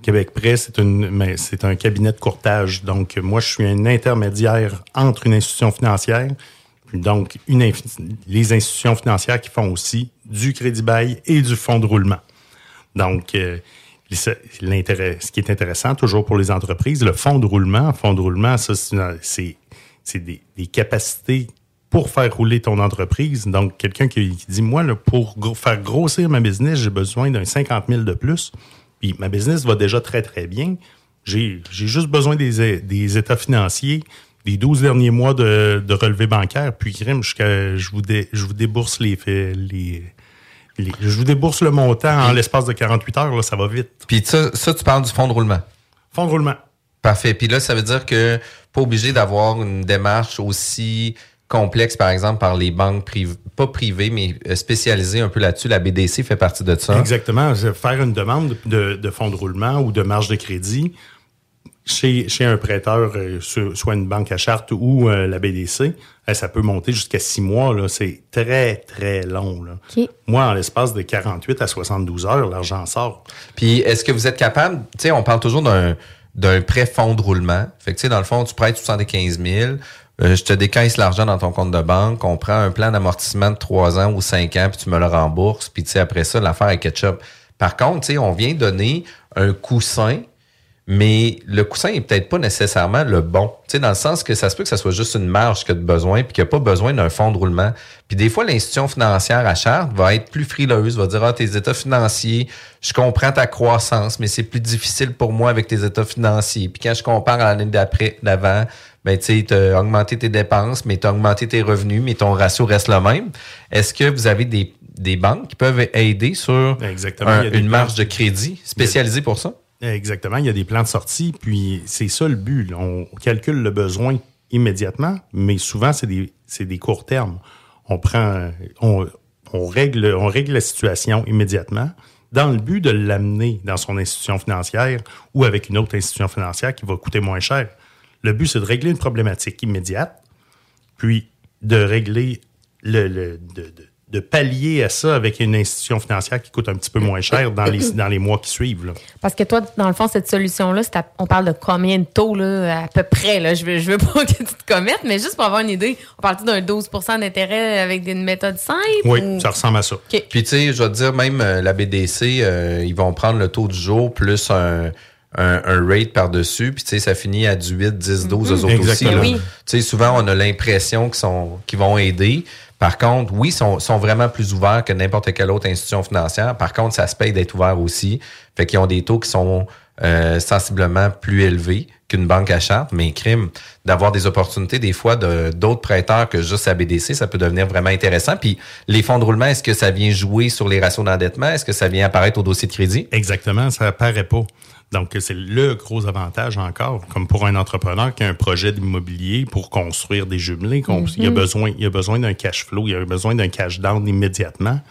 Québec Prêt, c'est une, mais c'est un cabinet de courtage. Donc, moi, je suis un intermédiaire entre une institution financière, donc les institutions financières qui font aussi du crédit bail et du fonds de roulement. Donc, euh, ce qui est intéressant toujours pour les entreprises, le fonds de roulement, fonds de roulement, ça, c'est des, des capacités pour faire rouler ton entreprise. Donc, quelqu'un qui, dit, moi, pour faire grossir ma business, j'ai besoin d'un 50 000 de plus. Puis ma business va déjà très, très bien. J'ai juste besoin des, des états financiers des 12 derniers mois de, de relevé bancaire, puis crime, jusqu'à je vous, dé- je vous débourse les, les, les- je vous débourse le montant en l'espace de 48 heures, là, ça va vite. Puis ça, ça, tu parles du fonds de roulement. Fonds de roulement. Parfait. Puis là, ça veut dire que pas obligé d'avoir une démarche aussi complexe, par exemple, par les banques privées, pas privées, mais euh, spécialisées un peu là-dessus. La BDC fait partie de ça. Exactement. Faire une demande de, de fonds de roulement ou de marge de crédit chez, chez un prêteur, euh, soit une banque à charte ou euh, la BDC, euh, ça peut monter jusqu'à six mois. là. C'est très, très long. là. Moi, en l'espace de 48 à 72 heures, l'argent sort. Puis est-ce que vous êtes capable, tu sais, on parle toujours d'un d'un prêt fonds de roulement. Fait que tu sais, dans le fond, tu prêtes 75 000, euh, je te décaisse l'argent dans ton compte de banque, on prend un plan d'amortissement de 3 ans ou 5 ans, puis tu me le rembourses, puis tu sais, après ça, l'affaire est ketchup. Par contre, tu sais, on vient donner un coussin mais le coussin est peut-être pas nécessairement le bon. Tu sais, dans le sens que ça se peut que ça soit juste une marge que tu as besoin, puis qu'il n'y a pas besoin d'un fonds de roulement. Puis des fois, l'institution financière à charte va être plus frileuse, va dire, ah, tes états financiers, je comprends ta croissance, mais c'est plus difficile pour moi avec tes états financiers. Puis quand je compare à l'année d'après, d'avant, ben, tu sais, tu as augmenté tes dépenses, mais tu as augmenté tes revenus, mais ton ratio reste le même. Est-ce que vous avez des, des banques qui peuvent aider sur Exactement. un- une marge de crédit spécialisée pour ça? Exactement. Il y a des plans de sortie, puis c'est ça le but. On calcule le besoin immédiatement, mais souvent, c'est des, des courts termes. On prend, on, on règle, on règle la situation immédiatement dans le but de l'amener dans son institution financière ou avec une autre institution financière qui va coûter moins cher. Le but, c'est de régler une problématique immédiate, puis de régler le, le- de pallier à ça avec une institution financière qui coûte un petit peu moins cher dans les, dans les mois qui suivent. là. Parce que toi, dans le fond, cette solution-là, c'est à- on parle de combien de taux, là, à peu près, là? Je veux, je veux pas que tu te commettes, mais juste pour avoir une idée, on parle d'un 12% d'intérêt avec une méthode simple? Oui, ou- ça ressemble à ça. Puis tu sais, je vais te dire, même euh, la BDC, euh, ils vont prendre le taux du jour plus un, un, un rate par-dessus. Puis tu sais, ça finit à du 8, 10, 12 eux autres aussi. Exactement. là. Oui. Tu sais, souvent, on a l'impression qu'ils sont qu'ils vont aider. Par contre, oui, sont, sont vraiment plus ouverts que n'importe quelle autre institution financière. Par contre, ça se paye d'être ouvert aussi. Fait qu'ils ont des taux qui sont euh, sensiblement plus élevés qu'une banque à charte, mais crime, d'avoir des opportunités des fois d'autres prêteurs que juste la BDC, ça peut devenir vraiment intéressant. Puis les fonds de roulement, est-ce que ça vient jouer sur les ratios d'endettement? Est-ce que ça vient apparaître au dossier de crédit? Exactement, ça apparaît pas. Donc, c'est le gros avantage encore, comme pour un entrepreneur qui a un projet d'immobilier pour construire des jumelés, il, a Mhm. besoin, il a besoin d'un cash flow, il a besoin d'un cash down immédiatement.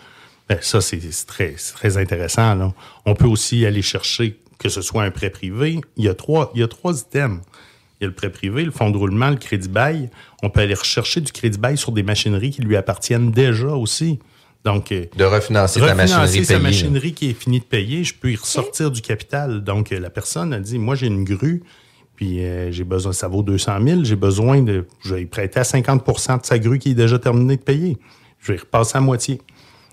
Ben, ça, c'est très, très intéressant. Là. On peut aussi aller chercher que ce soit un prêt privé. Il y a trois, il y a trois items. Il y a le prêt privé, le fonds de roulement, le crédit bail. On peut aller rechercher du crédit bail sur des machineries qui lui appartiennent déjà aussi. Donc, euh, De refinancer ta refinancer machinerie sa payée. machinerie qui est finie de payer, je peux y ressortir du capital. Donc, euh, la personne a dit, moi, j'ai une grue, puis euh, j'ai besoin, ça vaut 200 000, j'ai besoin de, je vais y prêter à 50% de sa grue qui est déjà terminée de payer. Je vais y repasser à moitié.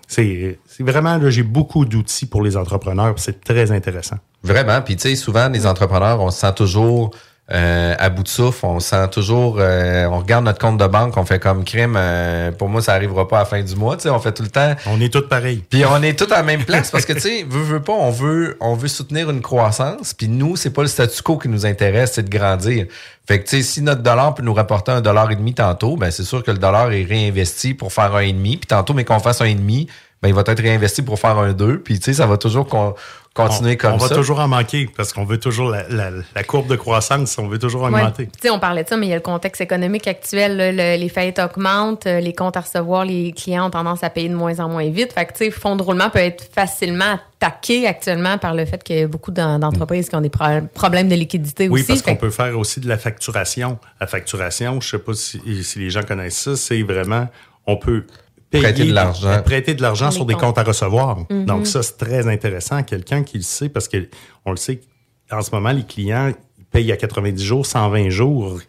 C'est c'est vraiment, là, j'ai beaucoup d'outils pour les entrepreneurs, puis c'est très intéressant. Vraiment. Puis, tu sais, souvent, les entrepreneurs, on se sent toujours euh, à bout de souffle. On se sent toujours... euh, on regarde notre compte de banque, on fait comme crime. euh, pour moi, ça arrivera pas à la fin du mois. Tu sais, on fait tout le temps... On est tous pareils. Puis on est tous à la même place parce que, tu sais, veut, veut pas, on veut, on veut soutenir une croissance. Puis nous, c'est pas le statu quo qui nous intéresse, c'est de grandir. Fait que, tu sais, si notre dollar peut nous rapporter un dollar et demi tantôt, ben c'est sûr que le dollar est réinvesti pour faire un et demi. Puis tantôt, mais qu'on fasse un et demi, ben il va être réinvesti pour faire un deux. Puis, tu sais, ça va toujours con- continuer on, comme on ça. va toujours en manquer parce qu'on veut toujours la, la- la courbe de croissance, on veut toujours Ouais. augmenter. Tu sais, on parlait de ça, mais il y a le contexte économique actuel. là, le- les faillites augmentent, euh, les comptes à recevoir, les clients ont tendance à payer de moins en moins vite. Fait que, tu sais, fonds de roulement peut être facilement attaqué actuellement par le fait qu'il y a beaucoup d'en- d'entreprises qui ont des pro- problèmes de liquidité Oui, aussi. parce Fait qu'on peut faire aussi de la facturation. La facturation, je sais pas si, si les gens connaissent ça, c'est vraiment, on peut payer, Prêter de l'argent. prêter de l'argent Sur des comptes à recevoir. Mhm. Donc ça, c'est très intéressant. Quelqu'un qui le sait, parce que on le sait, en ce moment, les clients ils payent à 90 jours, 120 jours.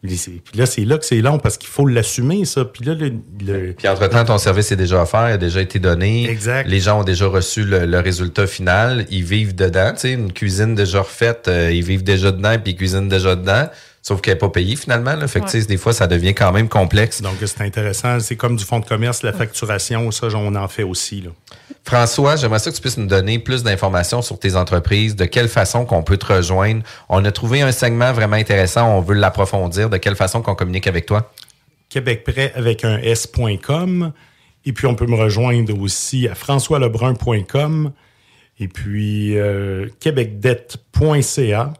Puis là, c'est là que c'est long parce qu'il faut l'assumer, ça. Puis là, le, le- Puis entre-temps, ton service est déjà offert, il a déjà été donné. Exact. Les gens ont déjà reçu le, le résultat final. Ils vivent dedans. Tu sais, une cuisine déjà refaite, euh, ils vivent déjà dedans, puis ils cuisinent déjà dedans. Sauf qu'elle n'est pas payée finalement. Là. Fait que, des fois, ça devient quand même complexe. Donc, c'est intéressant. C'est comme du fonds de commerce, la facturation, ça, on en fait aussi. Là. François, j'aimerais ça que tu puisses nous donner plus d'informations sur tes entreprises, de quelle façon qu'on peut te rejoindre. On a trouvé un segment vraiment intéressant, on veut l'approfondir. De quelle façon qu'on communique avec toi? Québec Prêt avec un S.com. Et puis, on peut me rejoindre aussi à françoislebrun.com et puis euh, québecdette.ca.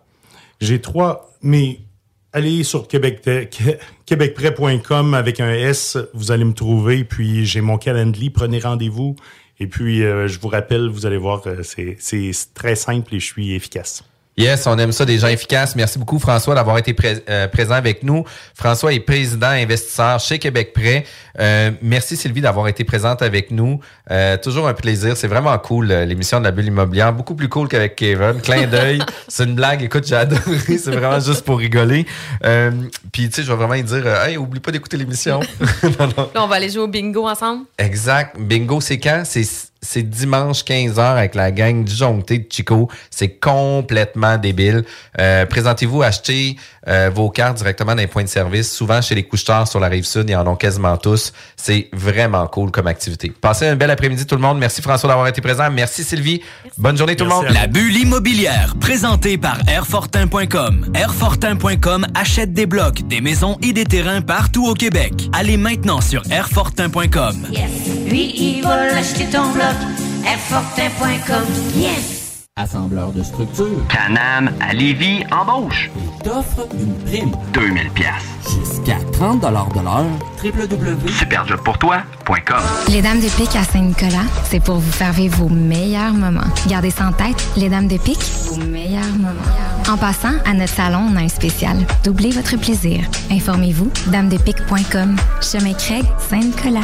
J'ai trois, mais allez sur Québec, québecprêt.com avec un S, vous allez me trouver. Puis j'ai mon calendrier, prenez rendez-vous. Et puis euh, je vous rappelle, vous allez voir, euh, c'est très simple et je suis efficace. Yes, on aime ça, des gens efficaces. Merci beaucoup, François, d'avoir été euh, présent avec nous. François est président investisseur chez Québec Prêt. Euh, merci, Sylvie, d'avoir été présente avec nous. Euh, toujours un plaisir. C'est vraiment cool, l'émission de la bulle immobilière. Beaucoup plus cool qu'avec Kevin. Clin d'œil. C'est une blague. Écoute, j'ai adoré. C'est vraiment juste pour rigoler. Puis, tu sais, je vais vraiment lui dire, hey, oublie pas d'écouter l'émission. Là, on va aller jouer au bingo ensemble. Exact. Bingo, c'est quand? C'est c'est dimanche 15h avec la gang disjonctée de Chico. C'est complètement débile. Euh, présentez-vous, achetez euh, vos cartes directement dans les points de service. Souvent chez les couche-tard sur la rive sud, ils en ont quasiment tous. C'est vraiment cool comme activité. Passez un bel après-midi tout le monde. Merci François d'avoir été présent. Merci Sylvie. Bonne journée tout le monde. La bulle immobilière, présentée par Airfortin.com. Airfortin.com achète des blocs, des maisons et des terrains partout au Québec. Allez maintenant sur Airfortin.com. Yes. Lui, il va l'acheter ton bloc. Airfortin.com. Yes. Assembleur de structures. Canam à Lévis embauche. Et t'offre une prime. 2000 pièces. Jusqu'à 30 de l'heure. www.superjobpourtoi.com Les Dames de Pique à Saint-Nicolas, c'est pour vous faire vivre vos meilleurs moments. Gardez ça en tête, les Dames de Pique, vos meilleurs moments. En passant, à notre salon, on a un spécial. Doublez votre plaisir. Informez-vous, damedepique.com. Chemin Craig, Saint-Nicolas.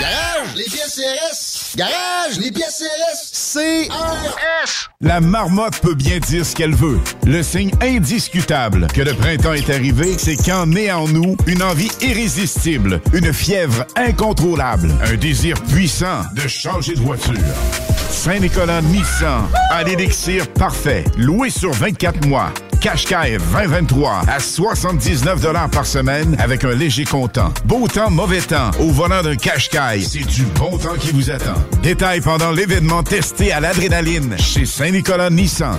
Garage, les pièces CRS. Garage, les pièces CRS. CRS. La marmotte peut bien dire ce qu'elle veut. Le signe indiscutable que le printemps est arrivé, c'est qu'en naît en nous une envie irrésistible, une fièvre incontrôlable, un désir puissant de changer de voiture. Saint-Nicolas Nissan a l'élixir parfait, loué sur 24 mois. Qashqai 2023 à 79 par semaine avec un léger comptant. Beau temps, mauvais temps. Au volant d'un Qashqai, c'est du bon temps qui vous attend. Détail pendant l'événement testé à l'adrénaline chez Saint-Nicolas Nissan.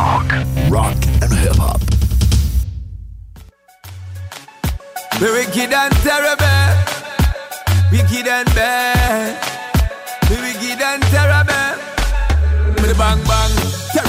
Talk, rock and hip hop. We're wicked and terrible. We wicked and bad. We're wicked and terrible. Bang bang.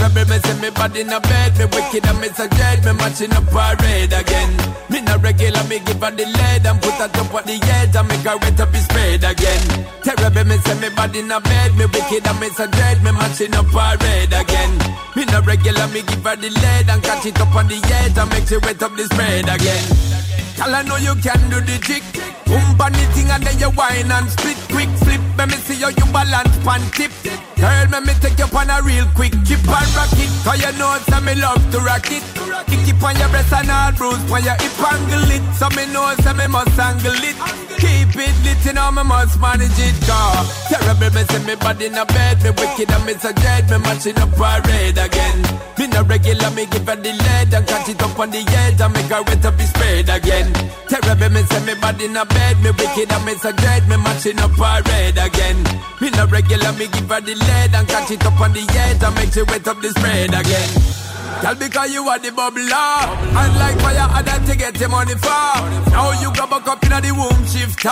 Terrible, me say me body in a bed. Me wicked and me so dread. Me matching up parade again. Me no regular, me give her the lead and put her top of the edge and make her wet up his spade again. Terrible, me say me body in a bed. Me wicked and me so dread. Me matching up parade again. Me no regular, me give her the lead and catch it up on the edge and make she wet up the spread again. Girl, I know you can do the trick. Boom on the thing and then you whine and split quick flip. Let me see how you balance pan tip. Girl, let me take you on a real quick chip and rock it. Cause you know it's me love to rock it. Kick it on your breast and all bruise on your hip angle it. So me know say me must angle it. Keep it lit, you know me must manage it. Cause terrible, me say me body in a bed. Me wicked and me so dread. Me matching up parade again. Me no regular, me give her the lead and catch it up on the edge and make her wet up his spade again. Terrible, me say me body in a bed. Me wicked and me so dread. Me matching up parade again. Me no regular, me give her the lead and catch it up on the edge and make she wet up the spread again. Girl, because you are the bubbler. And like fire, I done to get your money far Now you go back up in the womb shifter.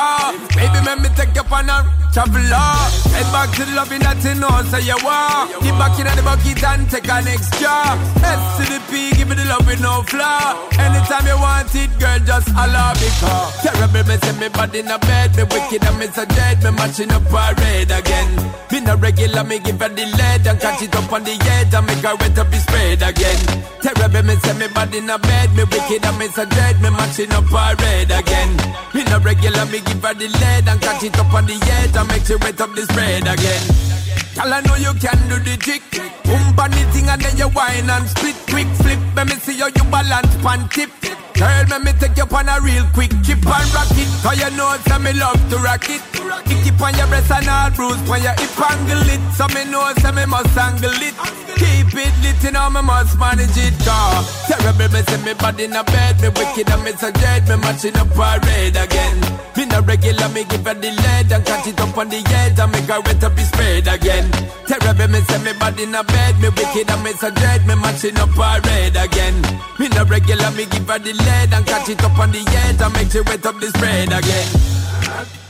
Baby, let me take you on a traveler. Head back to the loving that you know, so you want Get back in the bucket and take an extra S to the P, give me the love with no flaw. Anytime you want it, girl, just holler because Terrible, me say me body in a bed. Me wicked and me so dead Me matching up parade again. Me no regular, me give her the lead And catch it up on the edge And make her wet up his spade again again. Terrible, me say me body in a bed, me wicked and me so dread, me matching up a red again. Me no regular, me give her the lead and catch it up on the edge and make she wet up this spread again. Girl, I know you can do the trick. Boom on the thing and then you whine and split quick flip. Let me see how you balance pan tip. Girl, let me take you on a real quick chip and rock it. Cause you know it's me love to rock it. Keep on your breast and all bruise on your hip angle it. So me know say me must angle it. Keep it lit, you know me must manage it. Cause terrible, me say me body in a bed. Me wicked and me so dread. Me matching up a red again. Me no regular, me give her the lead and catch it up on the edge and make her wet up his spread again. Terrible, me say me body in a bed. Me wicked and me so dread. Me matching up a red again. Me no regular, me give her the lead and catch it up on the edge and make she wet up the spread again.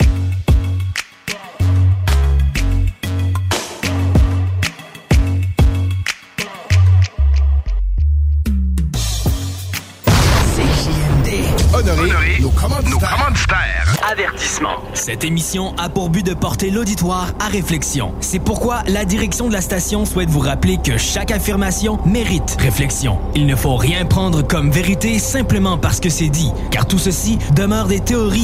Honorer nos commanditaires. Avertissement. Cette émission a pour but de porter l'auditoire à réflexion. C'est pourquoi la direction de la station souhaite vous rappeler que chaque affirmation mérite réflexion. Il ne faut rien prendre comme vérité simplement parce que c'est dit, car tout ceci demeure des théories